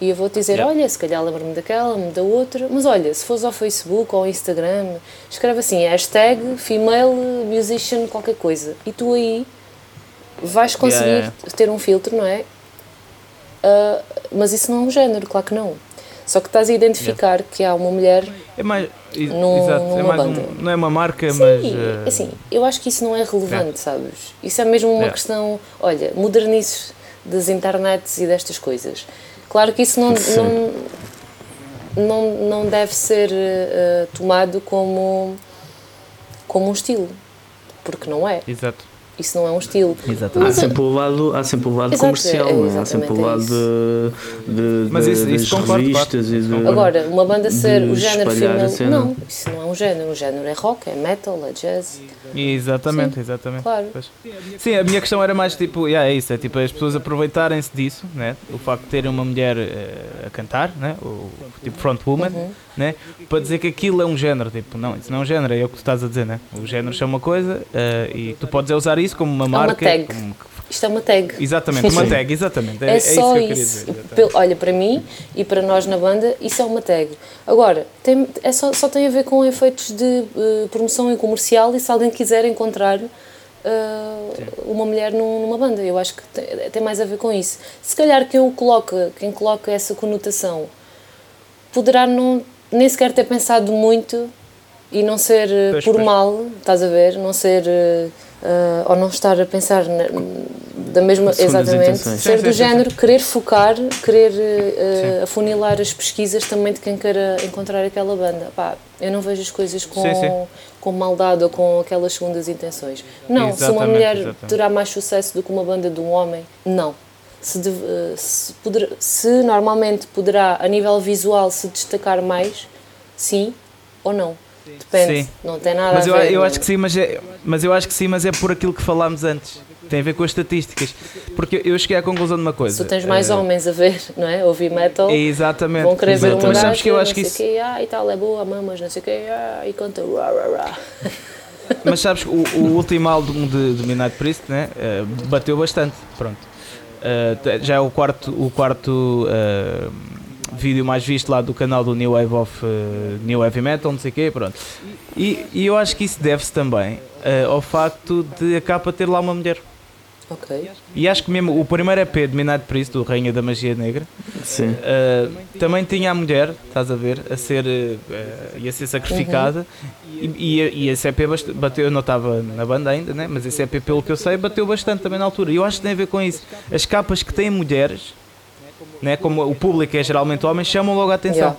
E eu vou-te dizer: Yeah. olha, se calhar lembro-me daquela, lembro-me da outra. Mas olha, se fores ao Facebook ou ao Instagram, escreve assim: hashtag female musician qualquer coisa. E tu aí vais conseguir yeah. ter um filtro, não é? Ah, mas isso não é um género, claro que não. Só que estás a identificar que há uma mulher É mais. Num- exato, é numa mais banda. um, não é uma marca, Sim, mas. eh, assim, eu acho que isso não é relevante, sabes? Isso é mesmo uma É. questão, olha, modernices das internets e destas coisas. Claro que isso não, não, não, não deve ser eh, tomado como, como um estilo, porque não é. Exato. Isso não é um estilo. Exatamente. Há sempre o lado, há sempre o lado Exato, comercial, é, há sempre o lado de, de, Mas isso, isso das revistas e de, Agora, uma banda ser o género feminino. Não, isso não é um género. O género é rock, é metal, é jazz. Exatamente, Sim, exatamente. Claro. Pois. Sim, a minha questão era mais tipo, yeah, é isso, é tipo as pessoas aproveitarem-se disso, né? o facto de terem uma mulher uh, a cantar, né? o tipo frontwoman, uhum. Né? para dizer que aquilo é um género. Tipo, não, isso não é um género, é o que tu estás a dizer. Né? O género é uma coisa uh, e tu podes usar isso como uma é marca. Uma tag. Como, isto é uma tag. Exatamente, uma tag, exatamente. É, é, é só isso. isso. Dizer, Olha, para mim e para nós na banda, isso é uma tag. Agora, tem, é só, só tem a ver com efeitos de uh, promoção e comercial e se alguém quiser encontrar uh, uma mulher num, numa banda. Eu acho que tem, tem, mais a ver com isso. Se calhar quem, o coloca, quem coloca essa conotação poderá não, nem sequer ter pensado muito e não ser uh, pois, por pois. mal, estás a ver? Não ser uh, ou não estar a pensar na, da mesma exatamente ser sim, do sim, género sim. querer focar querer uh, afunilar as pesquisas também de quem queira encontrar aquela banda Pá, eu não vejo as coisas com com maldade ou com aquelas segundas intenções não exatamente, se uma mulher exatamente. terá mais sucesso do que uma banda de um homem não se, de, uh, se, poder, se normalmente poderá a nível visual se destacar mais sim ou não Depende, sim. não tem nada mas a eu, ver. Eu acho que sim, mas é, mas eu acho que sim, mas é por aquilo que falámos antes. Tem a ver com as estatísticas. Porque eu cheguei à conclusão de uma coisa. Se tu tens mais uh, homens a ver, não é? Ouvir metal. Exatamente. Vão querer ver uma mas sabes que eu acho que isso. Que, ah, e tal, é boa, mamas, não sei o que, ah, e conta. Rah, rah, rah. Mas sabes que o, o último álbum de, de Midnight Priest né, uh, bateu bastante. Pronto. Uh, já é o quarto, o quarto uh, vídeo mais visto lá do canal do New Wave of uh, New Heavy Metal, não sei o quê, pronto. E, e eu acho que isso deve-se também uh, ao facto de a capa ter lá uma mulher. Ok. E acho que mesmo o primeiro EP de Midnight Priest, do Rainha da Magia Negra, Sim. Uh, também tinha a mulher, estás a ver, a ser, uh, ia ser sacrificada. Uhum. E, e, e, esse EP bateu, eu não estava na banda ainda, né? mas esse EP, pelo que eu sei, bateu bastante também na altura. E eu acho que tem a ver com isso. As capas que têm mulheres né? como o público é geralmente homem, chamam logo a atenção. Yeah.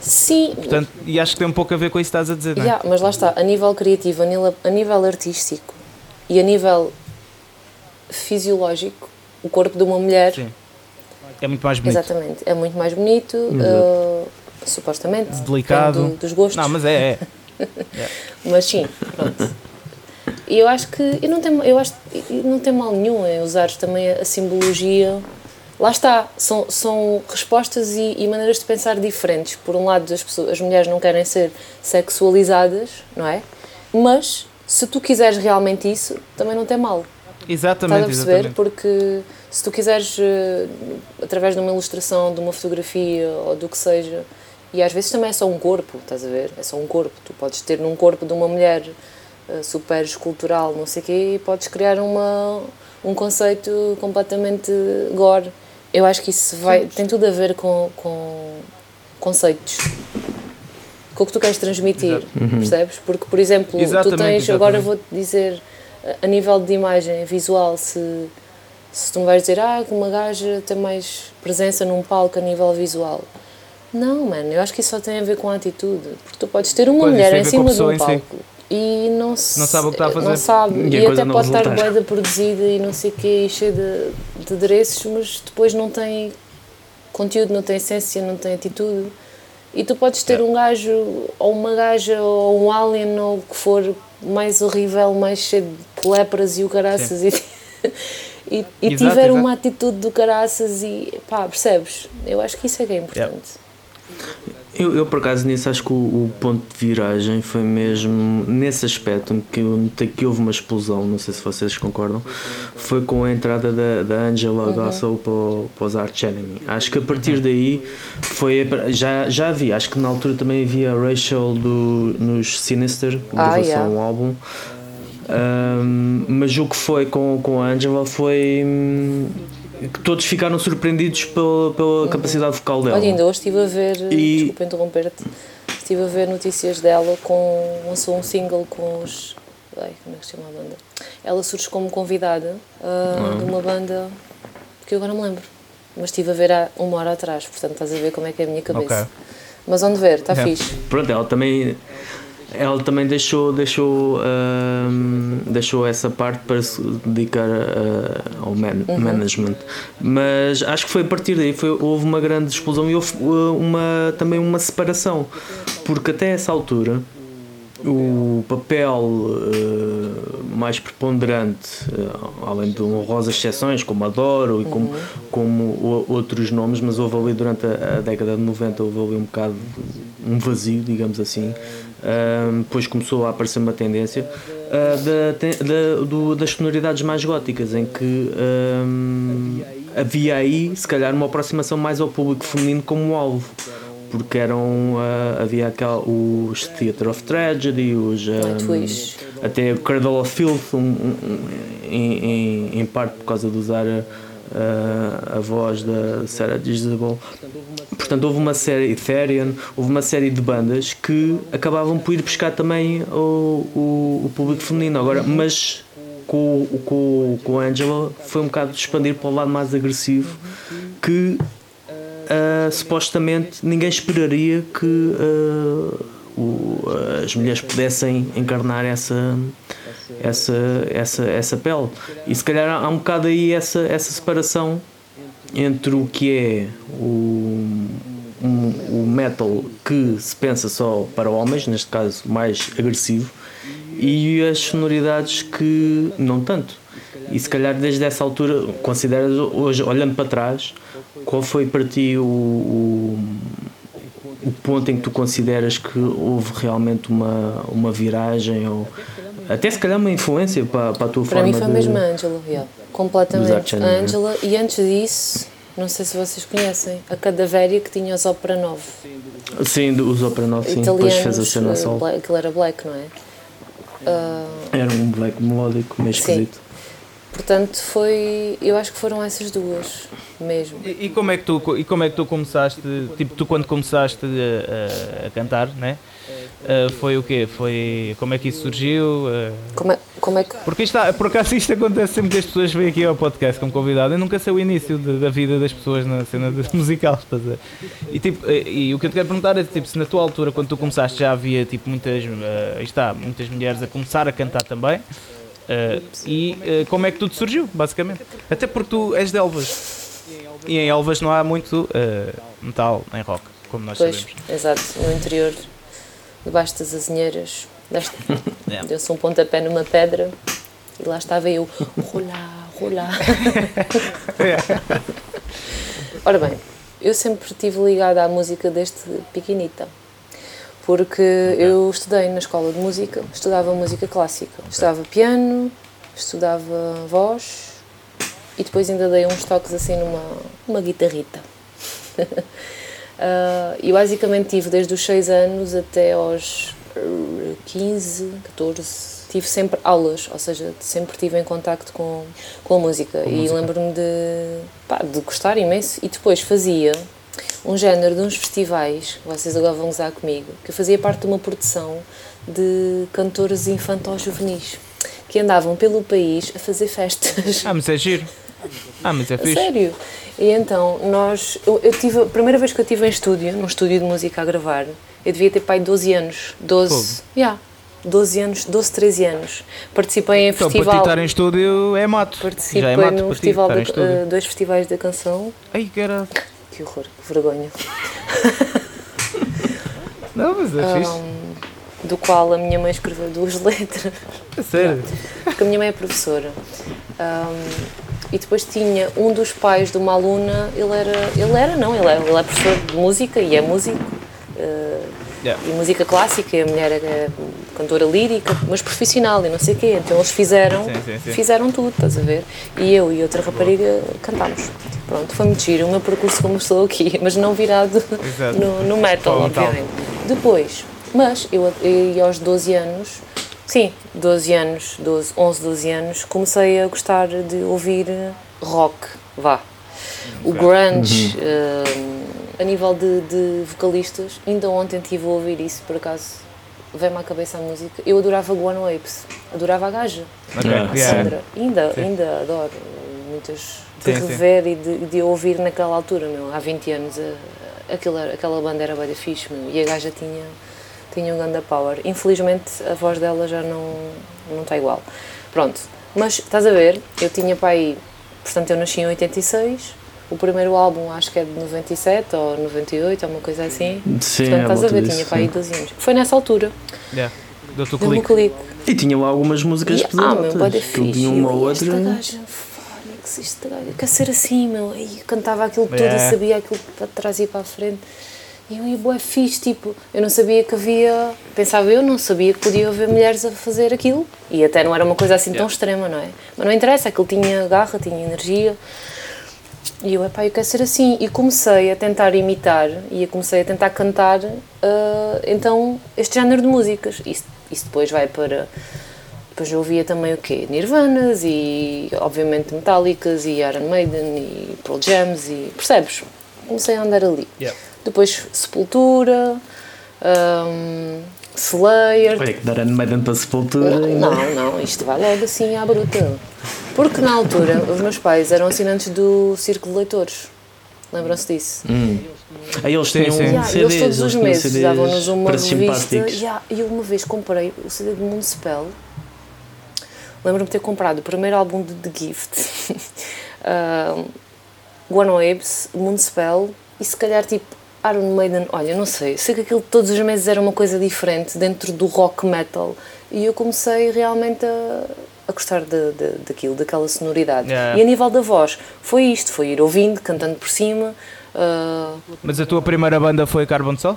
Sim. Portanto, e acho que tem um pouco a ver com isso que estás a dizer, não é? Yeah, mas lá está, a nível criativo, a nível, a nível artístico e a nível fisiológico, o corpo de uma mulher. Sim. É muito mais bonito. Exatamente, é muito mais bonito, uh, supostamente. Delicado. Do, dos gostos. Não, mas é. é. mas sim, pronto. E eu acho que eu não tenho, eu acho, não tem mal nenhum em usar também a simbologia lá está, são, são respostas e, e, maneiras de pensar diferentes. Por um lado, as, pessoas, as mulheres não querem ser sexualizadas, não é? Mas se tu quiseres realmente isso, também não tem mal. Exatamente. Estás a perceber? Exatamente. Porque se tu quiseres, uh, através de uma ilustração, de uma fotografia ou do que seja, e às vezes também é só um corpo, estás a ver? É só um corpo. Tu podes ter num corpo de uma mulher uh, super escultural, não sei o quê, e podes criar uma, um conceito completamente gore eu acho que isso vai, tem tudo a ver com, com conceitos. Com o que tu queres transmitir, uhum. percebes? Porque, por exemplo, exatamente, tu tens, exatamente. agora vou-te dizer, a nível de imagem visual, se, se tu me vais dizer, ah, que uma gaja tem mais presença num palco a nível visual. Não, mano, eu acho que isso só tem a ver com a atitude. Porque tu podes ter uma mulher em cima de um palco. Si e não, não sabe o que está a fazer. Não sabe. E, e até pode estar boeda produzida e não sei o quê, cheia de, de adereços, mas depois não tem conteúdo, não tem essência, não tem atitude. E tu podes ter é. um gajo, ou uma gaja, ou um alien, ou o que for, mais horrível, mais cheio de lepras e o caraças, e, e, e exato, tiver exato. uma atitude do caraças, e pá, percebes? Eu acho que isso é que é importante. Eu, eu, por acaso nisso acho que o, o, ponto de viragem foi mesmo nesse aspecto que, que houve uma explosão, não sei se vocês concordam, foi com a entrada da, da Angela uhum. Gossel para, para os Arch Enemy. Acho que a partir daí foi já, já havia, acho que na altura também havia a Rachel do, nos Sinister, que ah, yeah. um álbum. Um, mas o que foi com, com a Angela foi hum, todos ficaram surpreendidos pela, pela uhum. capacidade vocal dela. Olha, ainda hoje estive a ver, e... desculpa interromper-te, estive a ver notícias dela com. lançou um single com os. Ai, como é que se chama a banda? Ela surge como convidada uh, uhum. de uma banda que eu agora não me lembro, mas estive a ver há uma hora atrás, portanto estás a ver como é que é a minha cabeça. Okay. Mas onde ver, está é. fixe. Pronto, ela também ela também deixou, deixou, um, deixou essa parte para se dedicar ao man, uhum. management. Mas acho que foi a partir daí foi, houve uma grande explosão e houve uma, também uma separação, porque até essa altura o papel uh, mais preponderante, uh, além de honrosas exceções como Adoro e como, uhum. como outros nomes, mas houve ali durante a, a, década de 90 houve ali um bocado um vazio, digamos assim. Uh, depois começou a aparecer uma tendência da, da, do, das sonoridades mais góticas, em que havia aí, se calhar, uma aproximação mais ao público feminino como alvo porque eram uh, havia aquela, os Theatre of Tragedy, os um, até o Cradle of Filth, um, um, em, em, em, parte por causa de usar a, a voz da Sarah Disable. Portanto, houve uma série, Ethereum, houve uma série de bandas que acabavam por ir buscar também o, o, o público feminino. Agora, mas com, com, com a Angela foi um bocado de expandir para o lado mais agressivo que uh, supostamente ninguém esperaria que uh, o, as mulheres pudessem encarnar essa, essa, essa, essa pele. E se calhar há um bocado aí essa, essa separação entre o que é o, um, o metal que se pensa só para homens, neste caso mais agressivo, e as sonoridades que não tanto. E se calhar desde essa altura, consideras hoje, olhando para trás, qual foi para ti o, o, o, ponto em que tu consideras que houve realmente uma, uma viragem ou até se calhar uma influência para, para a tua para forma de... Para mim foi mesmo a Angela, real. completamente. A Angela, e antes disso, não sei se vocês conhecem, a Cadavéria que tinha os Opera 9. Sim, os Opera 9, sim, depois fez a cena eh, sol. Aquilo era black, não é? Uh... Era um black melódico, meio esquisito. Sim. Portanto, foi. Eu acho que foram essas duas mesmo. E, e, como é que tu e como é que tu começaste? Tipo, tu quando começaste a, a, a cantar, né? Uh, foi o quê? Foi como é que isso surgiu? Uh, como, é, como é que porque isto, por acaso isto acontece sempre que as pessoas vêm aqui ao podcast como convidado. Eu nunca sei o início de, da vida das pessoas na cena de, musical, estás a e, tipo, e, e, o que eu te quero perguntar é tipo, se na tua altura, quando tu começaste, já havia tipo muitas, uh, está, muitas mulheres a começar a cantar também. Uh, e uh, como é que tudo surgiu, basicamente. Até porque tu és de Elvas. E em Elvas não há muito uh, metal nem rock, como nós pois, sabemos. Exato, no interior, debaixo das azinheiras, yeah. deu-se um pontapé numa pedra e lá estava eu, rolar, rolar. Ora bem, eu sempre estive ligada à música desde pequenita porque eu estudei na escola de música, estudava música clássica, estudava piano, estudava voz e depois ainda dei uns toques assim numa uma guitarrita. uh, e basicamente tive desde os 6 anos até aos 15, 14, tive sempre aulas, ou seja, sempre tive em contacto com, com a música com e lembro-me de, pá, de gostar imenso e depois fazia um género de uns festivais, vocês agora vão usar comigo, que eu fazia parte de uma produção de cantores infantos juvenis que andavam pelo país a fazer festas. Ah, mas é giro. Ah, mas é fixe. Sério. E então, nós, eu, eu, tive, a primeira vez que eu estive em estúdio, num estúdio de música a gravar, eu devia ter pai 12 anos. 12. Já. Yeah, 12 anos, 12, 13 anos. Participei em então, festival. Para ti estar em estúdio é mato. Participei Já é mato no festival, de, uh, dois festivais da canção. Ai, que era que horror, que vergonha. Não, mas é um, fixe. Do qual a minha mãe escreveu duas letras. É sério? Porque a minha mãe é professora. Um, e depois tinha um dos pais de uma aluna, ele era, ele era não, ele é, ele é professor de música e é músico. Uh, yeah. E música clássica, e a mulher é cantora lírica, mas profissional e não sei o quê. Então eles fizeram, sim, sim, sim. fizeram tudo, estás a ver? E eu e outra rapariga cantámos. Pronto, foi muito giro o meu percurso como estou aqui, mas não virado no, no, metal, obviamente. Depois, mas eu, eu aos 12 anos, sim, 12 anos, 12, 11, 12 anos, comecei a gostar de ouvir rock, vá. O grunge, uhum. uh, a nível de, de, vocalistas, ainda ontem estive a ouvir isso, por acaso veio-me à cabeça a música. Eu adorava Guano Apes, adorava a gaja, okay. a Sandra, ainda, ainda adoro muitas de sim, rever sim. e de, de, ouvir naquela altura, meu, há 20 anos, aquela, aquela banda era bem fixe, meu, e a gaja tinha, tinha um ganda power. Infelizmente a voz dela já não não está igual. Pronto, mas estás a ver, eu tinha para aí, portanto eu nasci em 86, o primeiro álbum acho que é de 97 ou 98, ou uma coisa assim. Sim, portanto à estás a ver, disso, tinha para aí sim. 12 anos. Foi nessa altura, Yeah. Deu-te o clique. E tinha lá algumas músicas E, ah, meu, pesadas. bode que eu fixe. tinha uma ou esta outra. gaja, Fónix, esta gaja, quer ser assim, meu. E cantava aquilo tudo Yeah. e sabia aquilo para trás e para a frente. E eu, e bué fixe, tipo, eu não sabia que havia, pensava eu, não sabia que podia haver mulheres a fazer aquilo. E até não era uma coisa assim tão Yeah. extrema, não é? Mas não interessa, aquilo tinha garra, tinha energia. E eu, epá, eu quero ser assim. E comecei a tentar imitar e comecei a tentar cantar, ah, então, este género de músicas. Isso, isso depois vai para. Depois eu ouvia também o quê? Nirvanas e, obviamente, Metallicas e Iron Maiden e Pearl Jams e. Percebes? Comecei a andar ali. Yeah. Depois Sepultura, ahm, Slayer. Olha, que dar Maiden para a sepultura. Não, não, não, isto vai logo assim à bruta. Porque na altura os meus pais eram assinantes do Círculo de Leitores. Lembram-se disso? Hum. Aí eles tinham sim. Yeah, CDs, eles todos os eles meses davam-nos uma para revista. Yeah, E eu uma vez comprei o CD de Municipal. Lembro-me de ter comprado o primeiro álbum de The Gift, uh, One Waves, Municipal e se calhar tipo Iron Maiden. Olha, não sei, sei que aquilo todos os meses era uma coisa diferente dentro do rock metal e eu comecei realmente a, a gostar de, de, daquilo, daquela sonoridade. Yeah. E a nível da voz, foi isto: foi ir ouvindo, cantando por cima. uh, Mas a tua primeira banda foi Carbon Soul?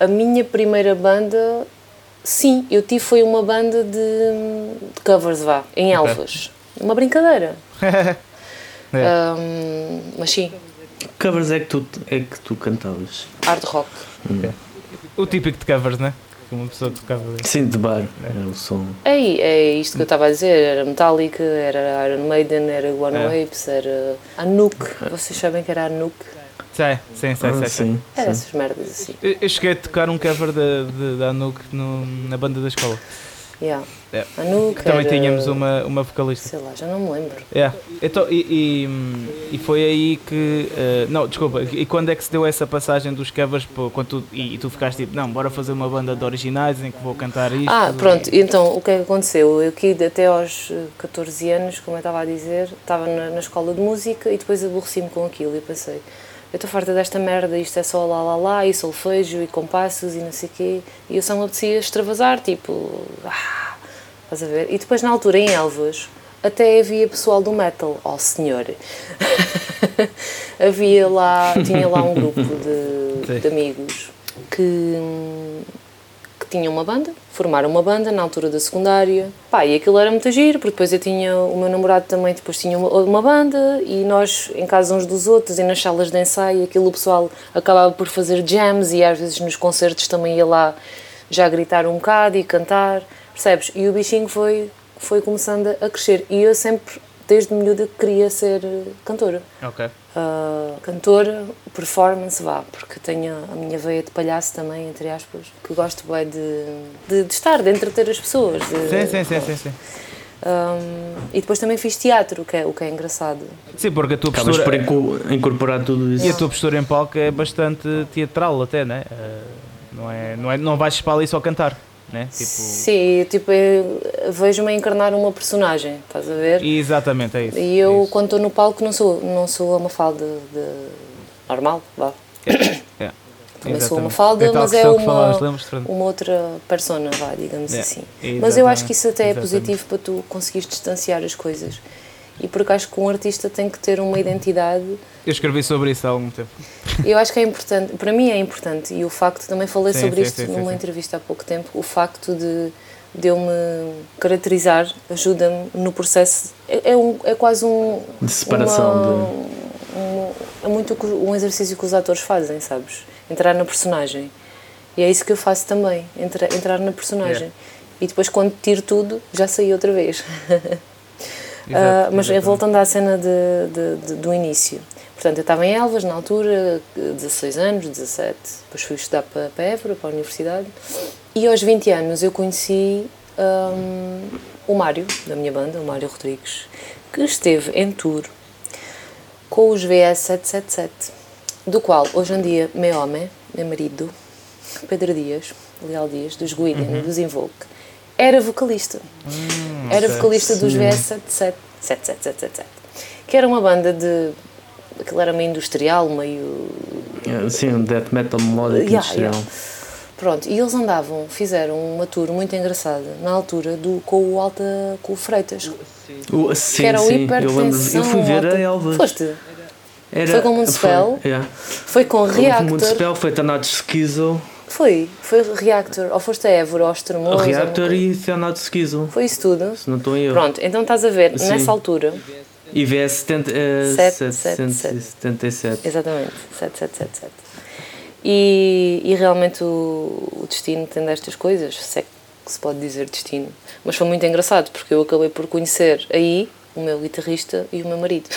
a minha primeira banda, sim, eu tive foi uma banda de, de covers, vá, em Ok. Elvas. Uma brincadeira. É. Ahm, mas sim, Que covers é que tu, é que tu cantavas? hard rock. O típico de covers, né? Que uma pessoa tocava. Sim, de bar. Era o som. É, é isto que eu estava a dizer, era Metallica, era Iron Maiden, era One É. Waves, era Anuk, vocês sabem que era Anuk? Sei, sim, sei, Ah, sei, sei. sim, Era sim. essas merdas assim. Eu eu cheguei a tocar um cover da, de, da Anouk no, na banda da escola. Yeah. É. Anuk, Que também tínhamos uma, uma vocalista. Sei lá, já não me lembro. É. Então, e, e, e foi aí que. eh, não, desculpa. E quando é que se deu essa passagem dos covers? pô, quando tu, e, e tu ficaste tipo, não, bora fazer uma banda de originais em que vou cantar isto. Ah, pronto, então o que é que aconteceu? Eu aqui até aos eh, 14 anos, como eu estava a dizer, estava na, na escola de música e depois aborreci-me com aquilo e pensei, eu estou farta desta merda, isto é só lá lá lá e solfejo e compassos e não sei o quê, e eu só me apetecia extravasar, tipo, ah, estás a ver? E depois na altura em Elvas até havia pessoal do metal, ó senhor, havia lá, tinha lá um grupo de, de amigos que que tinham uma banda, formaram uma banda na altura da secundária. Pá, e aquilo era muito giro, porque depois eu tinha, o meu namorado também depois tinha uma, uma banda e nós em casa uns dos outros e nas salas de ensaio, aquilo o pessoal acabava por fazer jams e às vezes nos concertos também ia lá já gritar um bocado e cantar, percebes? E o bichinho foi, foi começando a crescer e eu sempre, desde miúda, queria ser cantora. Ok. Uh, cantora, performance, vá, porque tenho a minha veia de palhaço também, entre aspas, que gosto bem de, de, de estar, de entreter as pessoas. de- Sim, sim, sim, sim, sim. Um, e depois também fiz teatro, o que é, o que é engraçado. Sim, porque a tua Acabas por postura. inco- incorporar tudo isso. E a tua postura em palco é bastante teatral até, né? Eh, não é? Não é? Não vais para ali só cantar, né? Tipo... Sim, tipo, vejo-me a encarnar uma personagem, estás a ver? Exatamente, é isso. E eu, Isso. quando estou no palco, não sou, não sou uma falda de normal, vá. É, Também sou exatamente. uma falda, É mas é uma, uma outra persona, vá, digamos É, assim. Mas eu acho que isso até é exatamente. positivo para tu conseguires distanciar as coisas. E porque acho que um artista tem que ter uma identidade. Eu escrevi sobre isso há algum tempo. Eu acho que é importante, para mim é importante, e o facto, também falei Sim, sobre sim, isto sim, numa sim. entrevista há pouco tempo, o facto de, de eu me caracterizar ajuda-me no processo. É, é, um, é quase um. De separação uma- um- é muito um exercício que os atores fazem, sabes? Entrar na personagem. E é isso que eu faço também, entra, entrar na personagem. Yeah. E depois, quando tiro tudo, já saí outra vez. Exato, Ah, mas exatamente. voltando à cena de, de- de- do início. Portanto, eu estava em Elvas na altura, 16 anos, 17. Depois fui estudar para, para Évora, para a universidade. E aos 20 anos eu conheci hum, o Mário, da minha banda, o Mário Rodrigues, que esteve em tour com os VS 777, do qual hoje em dia meu homem, meu marido, Pedro Dias, Leal Dias, dos Guilherme, uhum. dos Invoke, era vocalista. Hum, era vocalista dos VS777777, que era uma banda de. Aquilo era meio industrial, meio. Sim, um death metal melódico yeah, industrial. Yeah. Pronto, e eles andavam, fizeram uma tour muito engraçada na altura do, com o Alta com o Freitas. O, sim, que era o sim, eu, lembro, eu fui ver a Elva. Foste? Era, foi com o Municipal, foi, yeah. foi com Reactor. O Municipal foi Tanato Skizo. Foi, foi Reactor, ou foste a Évora, ou Extremoso. Reactor e Tanato Skizo. Foi isso tudo? Se não estou eu. Pronto, então estás a ver, sim. nessa altura. 70, uh, 777. Exatamente, 7777. E, e realmente o, o destino tem destas coisas, se é que se pode dizer destino. Mas foi muito engraçado porque eu acabei por conhecer aí o meu guitarrista e o meu marido.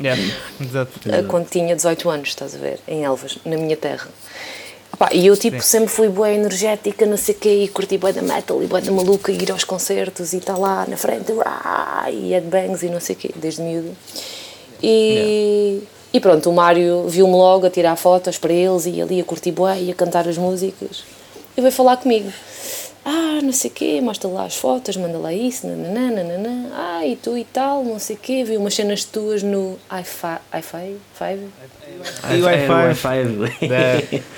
Yeah. Exato. Quando tinha 18 anos, estás a ver, em Elvas, na minha terra. Opa, e eu tipo Sim. sempre fui boa energética, não sei o quê, e curti boa da metal e boa da maluca, e ir aos concertos e estar tá lá na frente, uá, e headbangs e não sei o quê, desde miúdo. E, yeah. e pronto, o Mário viu-me logo a tirar fotos para eles e ali a curtir boa e a cantar as músicas. E veio falar comigo ah, não sei o quê, mostra lá as fotos, manda lá isso, nananã, nananã, ah, e tu e tal, não sei o quê, vi umas cenas tuas no i5, i5, i5,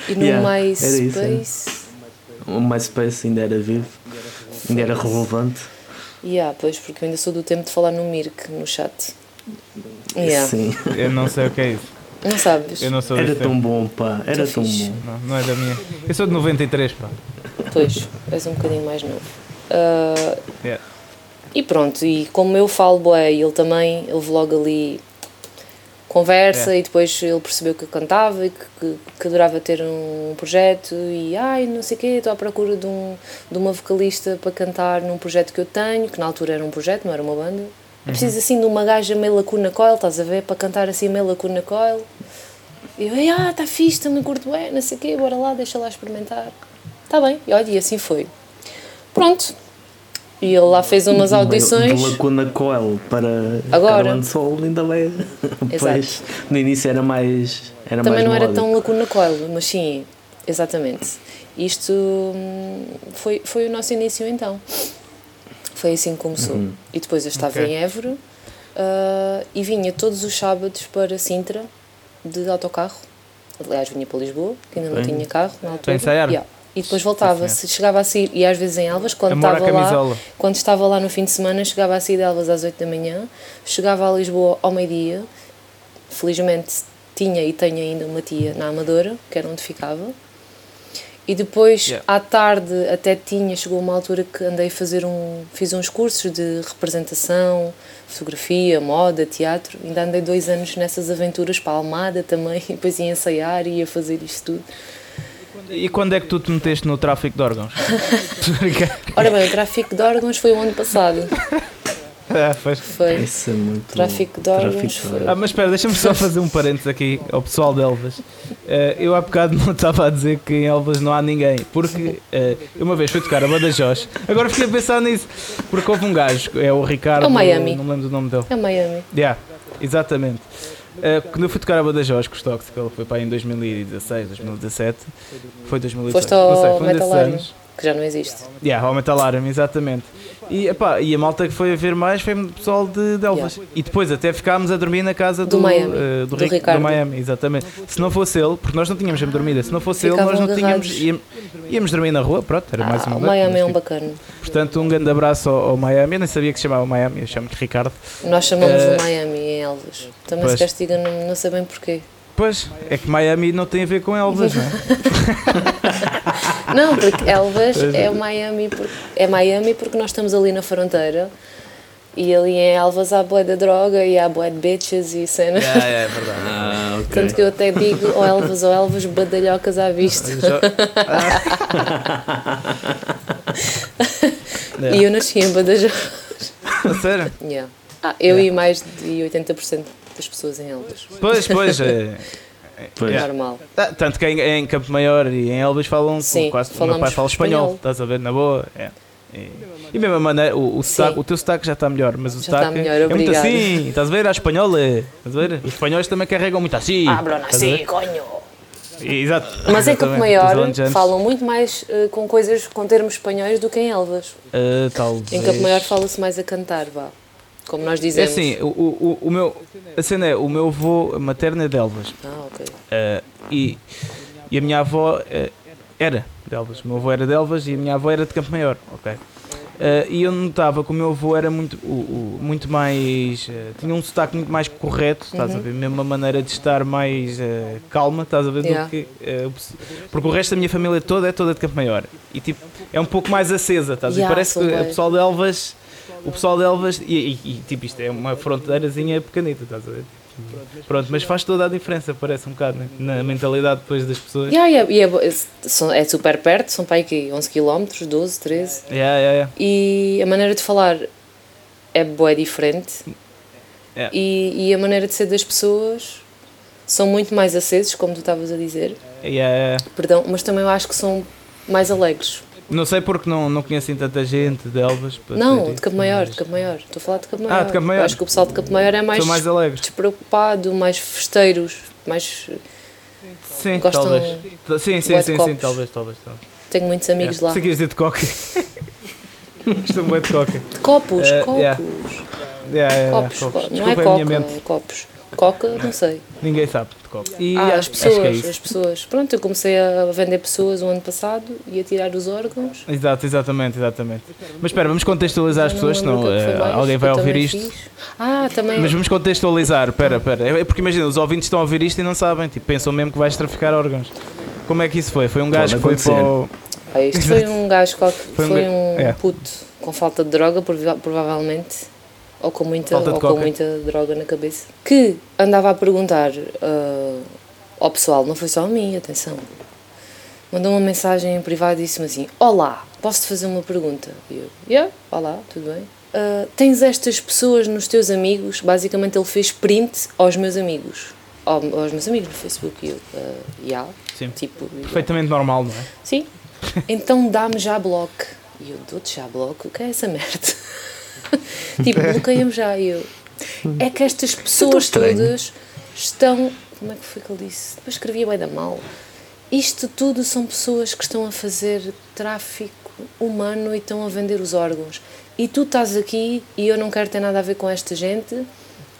e no yeah, MySpace. O MySpace ainda era vivo, ainda era relevante. Yeah, pois, porque eu ainda sou do tempo de falar no Mirk, no chat. Yeah. Sim. Eu não sei o que é isso. Não sabes? Eu não sou Era tão bom, pá. Era tão fixe. bom. Não, não é da minha. Eu sou de 93, pá. Pois, és um bocadinho mais novo. Uh, yeah. E pronto, e como eu falo bué, ele também, ele logo ali conversa yeah. e depois ele percebeu que cantava e que, que, que, adorava ter um projeto e ai, não sei o quê, estou à procura de, um, de uma vocalista para cantar num projeto que eu tenho, que na altura era um projeto, não era uma banda. Uhum. Preciso assim de uma gaja meio lacuna coil, estás a ver? Para cantar assim meio lacuna coil. E eu, ah, está fixe, também curto bem, não sei o quê, bora lá, deixa lá experimentar. Está bem, e olha, e assim foi. Pronto. E ele lá fez umas audições. De Lacuna Coel para Agora. Carolina Soul ainda bem. Pois, no início era mais. Era Também mais não era tão Lacuna Coel, mas sim, exatamente. Isto hum, foi, foi o nosso início então. Foi assim que começou. Uhum. E depois eu estava okay. em Évora uh, e vinha todos os sábados para Sintra de autocarro. Aliás, vinha para Lisboa, que ainda não Bem. tinha carro na altura. Yeah e depois voltava. Se chegava a sair, e às vezes em Elvas, quando estava lá, quando estava lá no fim de semana, chegava a sair de Elvas às 8 da manhã, chegava a Lisboa ao meio-dia. Felizmente tinha e tenho ainda uma tia na Amadora, que era onde ficava. E depois, yeah. à tarde, até tinha, chegou uma altura que andei a fazer um. fiz uns cursos de representação, fotografia, moda, teatro. Ainda andei dois anos nessas aventuras para a Almada também, e depois ia ensaiar e ia fazer isto tudo. E quando é que tu te meteste no tráfico de órgãos? Ora bem, o tráfico de órgãos foi o ano passado. É, foi. foi. É muito Tráfico de órgãos. Foi. Ah, mas espera, deixa-me só fazer um parênteses aqui ao pessoal de Elvas. Uh, eu há bocado não estava a dizer que em Elvas não há ninguém, porque uh, uma vez fui tocar a Badajoz, agora fiquei a pensar nisso, porque houve um gajo, é o Ricardo. É o Miami. Não lembro do nome dele. É o Miami. Yeah, exatamente. Uh, quando eu fui tocar a Badajoz com os Toxic, ele foi para aí em 2016, 2017. Foi 2018. Foste ao não sei, Metal anos. que já não existe. Yeah, ao Metal Army, exatamente. E, epá, e a malta que foi a ver mais foi o pessoal de, de Elvas. Yeah. E depois até ficámos a dormir na casa do, do, Miami, uh, do, do, Ric, do, Miami. Exatamente. Se não fosse ele, porque nós não tínhamos sempre dormida, se não fosse Ficavam ele, nós não tínhamos. Íamos, íamos, dormir na rua, pronto, era ah, mais uma O Miami é um bacana. Portanto, um grande abraço ao, ao, Miami. Eu nem sabia que se chamava Miami, eu chamo-te Ricardo. Nós chamamos uh, Miami em Elvas. Também pois. se castiga, não, não sei bem porquê. Pois, é que Miami não tem a ver com Elvas, não é? não, porque Elvas é, o Miami, é Miami porque nós estamos ali na fronteira e ali em Elvas há boé de droga e há boé de bitches e cena. É, é, é verdade. Ah, okay. Tanto que eu até digo ou Elvas ou Elvas, badalhocas à vista. e eu nasci em Badajoz. Sério? Yeah. Ah, eu yeah. e mais de 80% das pessoas em Elvas. Pois, pois. É, pois. É normal. Ah, tanto que em, em, Campo Maior e em Elvas falam Sim, quase. O meu pai fala espanhol, espanhol, estás a ver, na boa. É. E, e mesma maneira, o, o, sotaque, o teu sotaque já está melhor, mas o já sotaque melhor, é muito assim, estás a ver? A espanhola, estás a ver? Os espanhóis também carregam muito assim. Hablam assim, coño. Exato. Mas em Campo. Maior falam muito mais eh, com coisas, com termos espanhóis do que em Elvas. eh, talvez. Em Campo Maior fala-se mais a cantar, vá. Como nós É dizemos. assim, o, o, o meu, a cena é, o meu avô materno é de Elvas. Ah, ok. eh, e, e a minha avó eh, era de Elvas. O meu avô era de Elvas e a minha avó era de Campo Maior, ok? Eh, e eu notava que o meu avô era muito, o, muito mais. tinha um sotaque muito mais correto, estás a Uhum. ver? Mesmo uma maneira de estar mais calma, estás a ver? Yeah. Do que, porque o resto da minha família toda é toda de Campo Maior. E tipo, é um pouco mais acesa, estás a ver? Yeah, Parece que o pessoal de Elvas. O pessoal de Elvas. E, e- e, tipo, isto é uma fronteirazinha pequenita, estás a ver? Pronto, mas faz toda a diferença, parece um bocado, né? na mentalidade depois das pessoas. Yeah, yeah, e é, super perto, são para aí que 11 km, 12, 13. Yeah, yeah, yeah. E a maneira de falar é boa diferente. Yeah. E, e a maneira de ser das pessoas são muito mais acesos, como tu estavas a dizer. Yeah, yeah. Perdão, mas também eu acho que são mais alegres. Não sei porque não, não conheço assim tanta gente de Elvas. não, de Campo Maior, mas de Campo Maior. Estou a falar de Campo Ah, Maior. de Campo Maior. Eu acho que o pessoal de Campo Maior é mais mais alegres. despreocupado, mais festeiros, mais... Sim, gostam talvez. Sim, sim, sim, sim, talvez, talvez. talvez. Tenho muitos amigos Yeah. lá. Sei que ias dizer de coca. Gostam bem de coca. De copos, Eh, copos. Copos, copos. co- não é minha coca, é copos. Coca, não sei. Ninguém sabe E Ah, as é pessoas, isso. as pessoas. Pronto, eu comecei a vender pessoas o ano passado e a tirar os órgãos. Exato, exatamente, exatamente. Mas espera, vamos contextualizar as pessoas, senão é eh, foi alguém vai ouvir isto. fiz. Ah, também. Mas vamos contextualizar, espera, espera. É porque imagina, os ouvintes estão a ouvir isto e não sabem, tipo, pensam mesmo que vais traficar órgãos. Como é que isso foi? Foi um gajo que foi para o... Ah, isto foi um gajo qualquer, Foi foi um um, ga- é. puto com falta de droga, prova- provavelmente. Ou com muita, ou com muita droga na cabeça. Que andava a perguntar ao pessoal, não foi só a mim, atenção. Mandou uma mensagem em privado e disse-me assim: Olá, posso-te fazer uma pergunta? E eu, yeah, olá, tudo bem. Ah, tens estas pessoas nos teus amigos? Basicamente, ele fez print aos meus amigos. Ao- Aos meus amigos no Facebook. E eu, ah, yeah, Sim. tipo, yeah. Perfeitamente normal, não é? Sim. Então dá-me já bloco. E eu dou-te já bloco? O que é essa merda? tipo, bloqueia-me já. E eu. É que estas pessoas estranho. todas estão. Como é que foi que ele disse? Depois escrevia bem da mal. Isto tudo são pessoas que estão a fazer tráfico humano e estão a vender os órgãos. E tu estás aqui e eu não quero ter nada a ver com esta gente.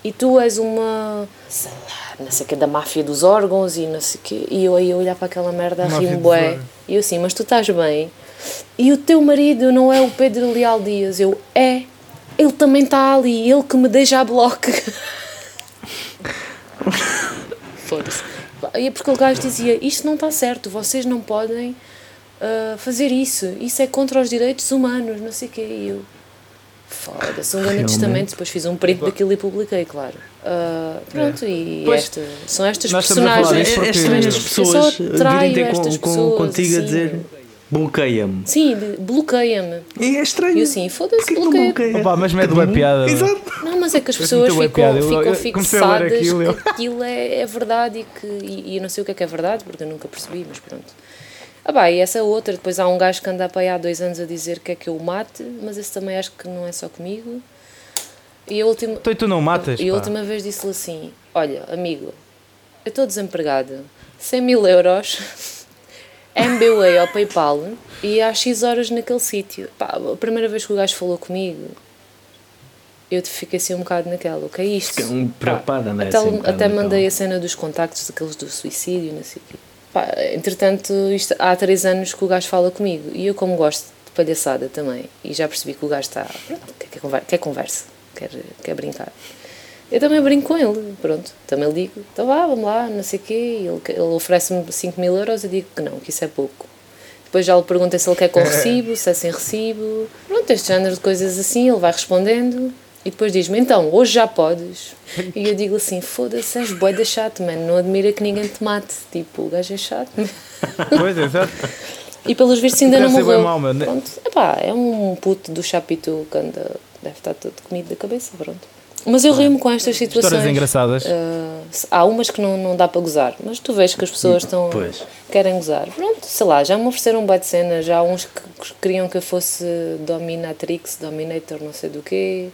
E tu és uma, sei lá, não sei o que, da máfia dos órgãos e não sei o quê. E eu aí a olhar para aquela merda a Máfia rir dos bué. órgãos. E eu assim, mas tu estás bem? E o teu marido não é o Pedro Leal Dias? Eu, é. Ele também está ali, ele que me deixa a bloco. Foda-se. E é porque o gajo dizia, isto não está certo, vocês não podem ah, fazer isso, isso é contra os direitos humanos, não sei o quê. E eu, foda-se, um grande testamento, depois fiz um print daquilo e publiquei, claro. Ah, pronto, e Pois, esta, são estas a personagens. disto É, é porque- estranho as Eu pessoas só traio virem ter estas com, com, pessoas, contigo a assim. dizer bloqueia-me. Sim, bloqueia-me. E é estranho. E eu assim, foda-se, bloqueia. bloqueia? Opa, mas mete uma piada. Exato. Não, mas é que as pessoas ficam, ficam fixadas aquilo eu- que aquilo é, é verdade e que e, e eu não sei o que é que é verdade, porque eu nunca percebi, mas pronto. Ah pá, e essa outra, depois há um gajo que anda para aí há dois anos a dizer que é que eu o mate, mas esse também acho que não é só comigo. E a última, Então e tu não matas? e a pá? última vez disse-lhe assim: Olha, amigo, eu estou desempregado, 100 mil euros, MBWay ao PayPal e há X horas naquele sítio. Pá, a primeira vez que o gajo falou comigo, eu fiquei assim um bocado naquela: O que é isto? Fiquei um preocupada, não é? Até, Assim, um até mandei a cena dos contactos daqueles do suicídio, não sei o quê. Pá, entretanto, isto, há três anos que o gajo fala comigo e eu, como gosto de palhaçada também, e já percebi que o gajo está. pronto, Quer, quer conversa, quer, quer brincar. Eu também brinco com ele, pronto. Também lhe digo, então vá, vamos lá, não sei o quê. Ele, ele oferece-me 5 mil euros, eu digo que não, que isso é pouco. Depois já lhe perguntei se ele quer com recibo, se é sem recibo. Pronto, este género de coisas assim, ele vai respondendo. E depois diz-me, então, hoje já podes. E eu digo assim, foda-se, és bué da chato, mano. Não admira que ninguém te mate. Tipo, o gajo é chato. Pois, exato. E pelos vistos ainda não morreu. mau, meu. Pronto, epá, é um puto do chapitu que anda, deve estar todo comido da cabeça, pronto. Mas eu rimo com estas situações. Histórias engraçadas. Ah, há umas que não, não dá para gozar, mas tu vês que as pessoas estão Pois. querem gozar. Pronto, sei lá, já me ofereceram um de cena, já há uns que que queriam que eu fosse dominatrix, dominator, não sei do quê.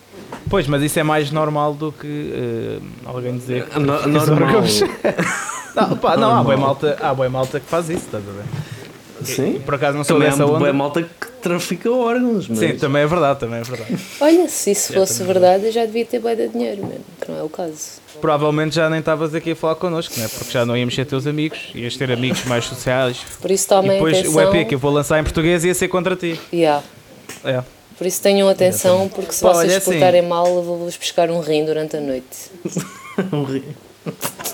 Pois, mas isso é mais normal do que eh, alguém dizer que No- normal. Não, pá, não, há boa malta, há boa malta que faz isso, estás a ver? Sim. E por acaso não sou Também dessa há onda. malta que trafica órgãos, mas... Sim, também é verdade, também é verdade. Olha, se isso fosse verdade, eu já devia ter bué de dinheiro mesmo, que não é o caso. Provavelmente já nem estavas aqui a falar connosco, né? porque já não íamos ser teus amigos, ias ter amigos mais sociais. Por isso tomem depois atenção. o EP que eu vou lançar em português ia ser contra ti. Yeah. É. Por isso tenham atenção, porque se Pá, vocês olha, assim- portarem mal, eu vou-vos pescar um rim durante a noite.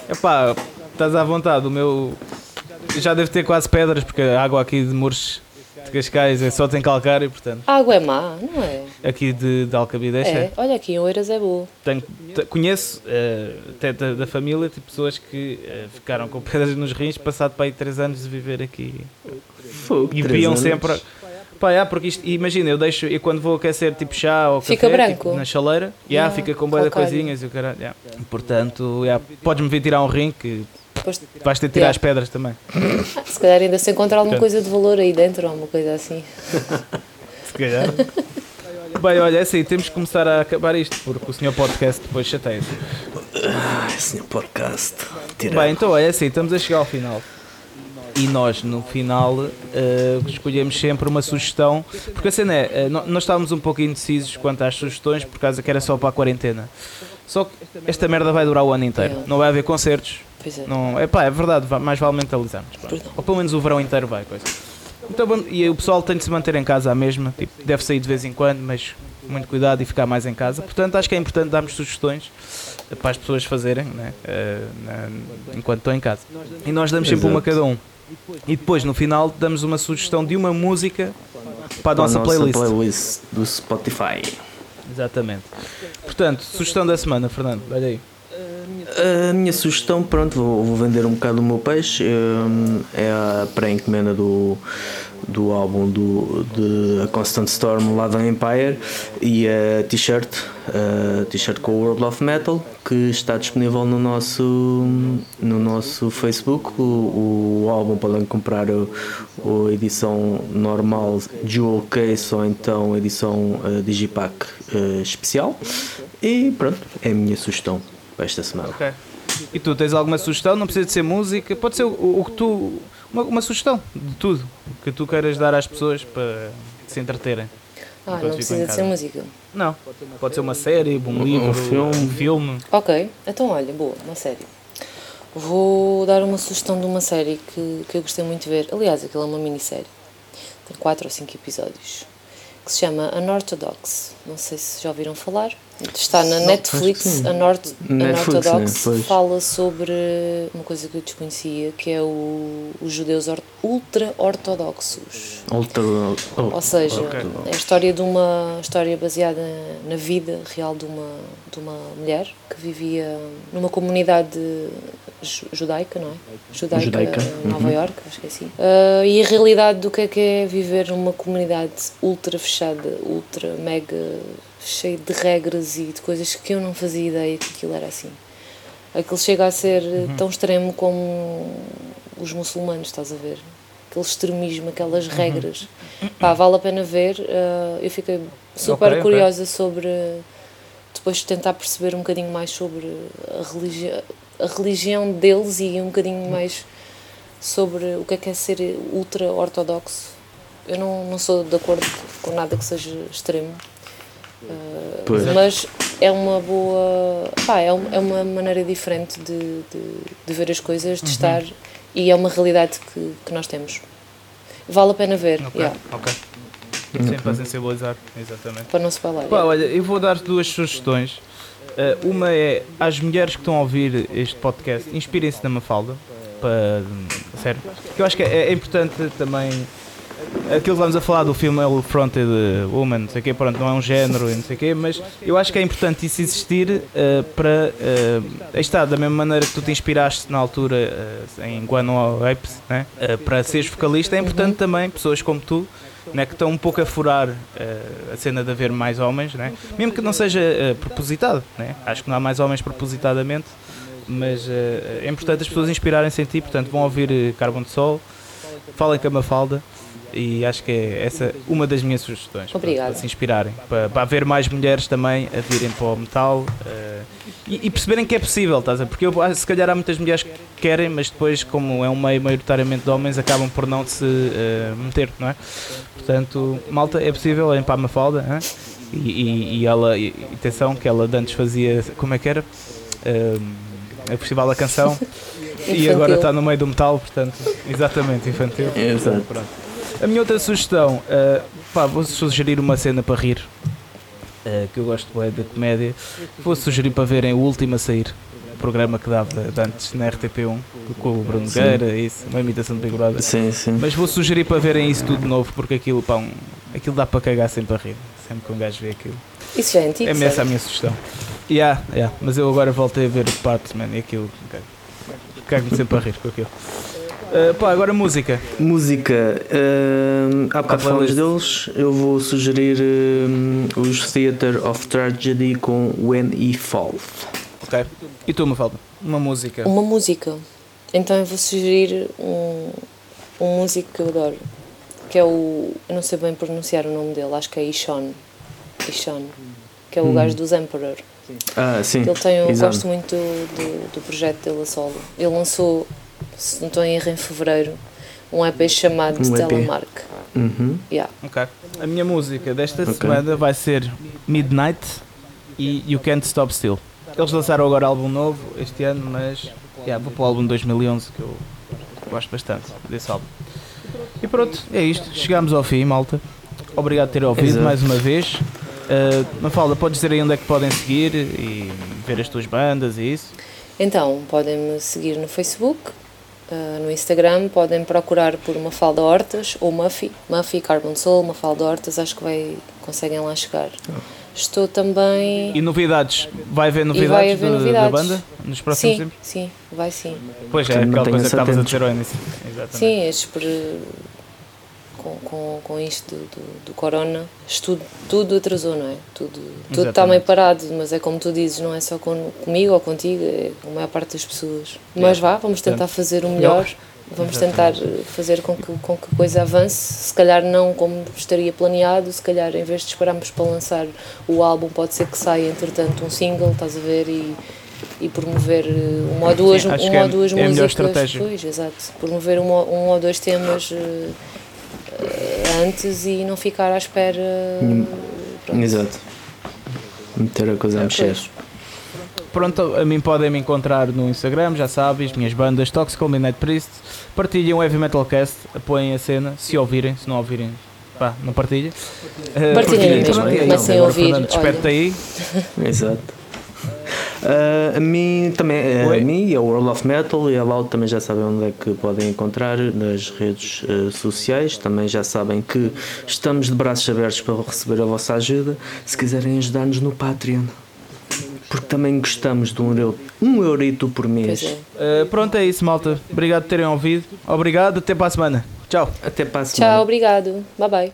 Epá, estás à vontade, o meu. Já deve ter quase pedras, porque a água aqui de Mures de Cascais é só tem calcário, portanto. A água é má, não é? Aqui de, de Alcabidecha. É, olha aqui em Oeiras é boa. Tenho- te- conheço eh, até da, da família tipo, pessoas que eh, ficaram com pedras nos rins passado para aí 3 anos de viver aqui Fogo, e viam sempre. Pá, yeah, porque isto, imagina, eu deixo, e quando vou aquecer tipo chá ou Fica café branco. tipo, na chaleira, yeah, Yeah, fica com boia de coisinhas e o caralho. yeah. Portanto, yeah, podes-me vir tirar um rim que Depois, vais ter de tirar Yeah. as pedras também. se calhar ainda se encontrar alguma coisa de valor aí dentro, ou uma coisa assim. Se calhar. Bem, olha, é assim, temos que começar a acabar isto, porque o senhor podcast depois chateia-se. Ai, senhor podcast. Bem, então é assim, estamos a chegar ao final. E nós, no final, eh, escolhemos sempre uma sugestão. Porque a cena é, nó- nós estávamos um pouco indecisos quanto às sugestões, por causa que era só para a quarentena. Só que esta merda vai durar o ano inteiro. Não vai haver concertos. Pois é. Não, epá, é verdade, mais vale mentalizarmos. pá. Ou pelo menos o verão inteiro vai. Coisa. Então, e o pessoal tem de se manter em casa à mesma. Tipo, deve sair de vez em quando, mas muito cuidado e ficar mais em casa. Portanto, acho que é importante darmos sugestões eh, para as pessoas fazerem né, eh, na- enquanto estão em casa. E nós damos sempre uma a cada um. E depois, no final, damos uma sugestão de uma música para a Para nossa playlist. playlist do Spotify. Exatamente. Portanto, sugestão da semana, Fernando. Olha aí. A minha sugestão, pronto, vou, vou vender um bocado o meu peixe. hum, É a pré-encomenda do, do álbum do, de A Constant Storm lá da Empire e a t-shirt, a t-shirt com o World of Metal, que está disponível no nosso, no nosso Facebook. O, o álbum podem comprar o, o edição normal Jewel Case ou então a edição eh, Digipack eh, especial. E pronto, é a minha sugestão para esta semana. Ok. E tu tens alguma sugestão? Não precisa de ser música, pode ser o, o que tu. Uma, uma sugestão de tudo que tu queiras dar às pessoas para se entreterem. Ah, não precisa de ser música. Não, pode ser uma série, um livro, filme. um filme. Ok, então olha, boa, uma série. Vou dar uma sugestão de uma série que, que eu gostei muito de ver. Aliás, aquilo é uma minissérie. Tem 4 ou 5 episódios. Que se chama Unorthodox. Não sei se já ouviram falar. Está na Netflix. acho que sim. Unort Netflix, Unorthodox né? Fala sobre uma coisa que eu desconhecia, que é o, os judeus or- ultra-ortodoxos. Ultra, oh, Ou seja, Ok. é a história de uma história baseada na vida real de uma, de uma mulher que vivia numa comunidade ju- judaica, não é? Judaica, Judaica, em Nova uhum. York, acho que é assim. Ah, e a realidade do que é que é viver numa comunidade ultra fechada, ultra mega cheia de regras e de coisas que eu não fazia ideia que aquilo era assim. Aquilo chega a ser eh, tão extremo como os muçulmanos, estás a ver? Aquele extremismo, aquelas regras. Pá, vale a pena ver. eh, eu fiquei super Ok, ok. curiosa sobre. Depois de tentar perceber um bocadinho mais sobre a, religi a religião deles e um bocadinho mais sobre o que é que é ser ultra-ortodoxo. Eu não, não sou de acordo com nada que seja extremo. Pois. mas é uma boa. Pá, é, um- é uma maneira diferente de, de, de ver as coisas, Uhum. de estar e é uma realidade que, que nós temos. Vale a pena ver, Ok, yeah, ok. Sim, para sensibilizar, exatamente. para não se falar. Pá, olha, eu vou dar duas sugestões. Uh, uma é às mulheres que estão a ouvir este podcast, inspirem-se na Mafalda. Para, sério. Porque eu acho que é, é importante também. Aquilo que vamos a falar do filme é o Fronted Woman, não sei quê, pronto, não é um género e não sei o quê, mas eu acho que é importante isso existir uh, para. Uh, aí está, da mesma maneira que tu te inspiraste na altura uh, em Guano Apes, né? Uh, para seres vocalista, é importante também pessoas como tu né, que estão um pouco a furar a cena de haver mais homens, né? mesmo que não seja propositado, né? acho que não há mais homens propositadamente, mas é importante as pessoas inspirarem-se em ti, portanto vão ouvir eh, Carbon de Sol, falem com a Mafalda e acho que é essa uma das minhas sugestões para- Obrigada. para se inspirarem, para, para haver mais mulheres também a virem para o metal eh, e, e perceberem que é possível, estás a ver? porque eu, ah, se calhar há muitas mulheres querem, mas depois, como é um meio maioritariamente de homens, acabam por não se uh, meter, não é? Portanto, malta, é possível, é em Pá Mafalda, hein? E, e, e, ela, e, atenção, que ela antes fazia, como é que era? Uh, a Festival da Canção e agora está no meio do metal, portanto, exatamente, infantil. Exato. Pronto. A minha outra sugestão, uh, pá, vou sugerir uma cena para rir, uh, que eu gosto bem da comédia. Vou sugerir para verem o último a sair, o programa que dava antes na RTP1, com o Bruno Gueira, isso, uma imitação de Big Brother. Sim, sim. Mas vou sugerir para verem isso tudo de novo, porque aquilo, pá, um, aquilo dá para cagar sempre a rir, sempre que um gajo vê aquilo. Isso já é antigo. É essa a minha sugestão. Yeah, yeah, mas eu agora voltei a ver o Parts, man, e aquilo. Cago-me sempre a rir com aquilo. Uh, pá, agora música. Música. Uh, há bocado falamos deles. Eu vou sugerir uh, os Theatre of Tragedy com When He Falls. Ok. E tu, Mafalda? Uma música. Uma música. Então eu vou sugerir um, um músico que eu adoro. Que é o. Eu não sei bem pronunciar o nome dele, acho que é Ishon. Ishon. Que é o hum. gajo dos Emperor. Ah, sim. Ele tem, eu Exato. gosto muito do, do, projeto dele a solo. Ele lançou, se não estou em erro, em fevereiro, um EP chamado um Stella Mark. Uhum. Yeah. Ok. A minha música desta okay. semana vai ser Midnight e You Can't Stop Still. Eles lançaram agora álbum novo este ano, mas yeah, vou para o álbum de 2011 que eu gosto bastante desse álbum. E pronto, é isto. Chegámos ao fim, malta. Obrigado por ter ouvido Exato. mais uma vez. Uh, Mafalda, podes dizer aí onde é que podem seguir e ver as tuas bandas e isso? Então, podem-me seguir no Facebook, uh, no Instagram, podem procurar por Mafalda Hortas ou Muffy, Muffy Carbon Soul, Mafalda Hortas, acho que vai, conseguem lá chegar. Estou também. E novidades? Vai haver novidades, vai haver de, novidades. da banda nos próximos sim, tempos? Sim, vai sim. Pois é, aquela coisa que estavas a dizer ao início. Sim, estes com, com, com isto do, do, do corona, tudo, tudo atrasou, não é? Tudo, tudo está meio parado, mas é como tu dizes, não é só com, comigo ou contigo, é com a maior parte das pessoas. Mas vá, vamos tentar fazer o melhor, vamos tentar fazer com que, com que a coisa avance, se calhar não como estaria planeado, se calhar em vez de esperarmos para lançar o álbum, pode ser que saia entretanto um single, estás a ver, e e promover uma ou duas, Sim, uma ou é, duas é músicas. Pois, exato. Promover uma, um ou dois temas uh, antes e não ficar à espera. Pronto. Exato. Meter a coisa a mexer. Pronto, a mim podem me encontrar no Instagram, já sabes, minhas bandas Toxical Midnight Priest. Partilhem o Heavy Metal Cast, apoiem a cena, se ouvirem, se não ouvirem, pá, não partilhem. Partilhem uh, mesmo, comecem a ouvir. Desperte aí. Exato. Uh, a mim também, uh, a mim e a World of Metal e a Loud também já sabem onde é que podem encontrar nas redes uh, sociais. Também já sabem que estamos de braços abertos para receber a vossa ajuda. Se quiserem ajudar-nos no Patreon. Porque também gostamos de um, euro, um eurito por mês. É. pronto, é isso, malta. Obrigado por terem ouvido. Obrigado, até para a semana. Tchau. Até para a semana. Tchau, obrigado. Bye bye.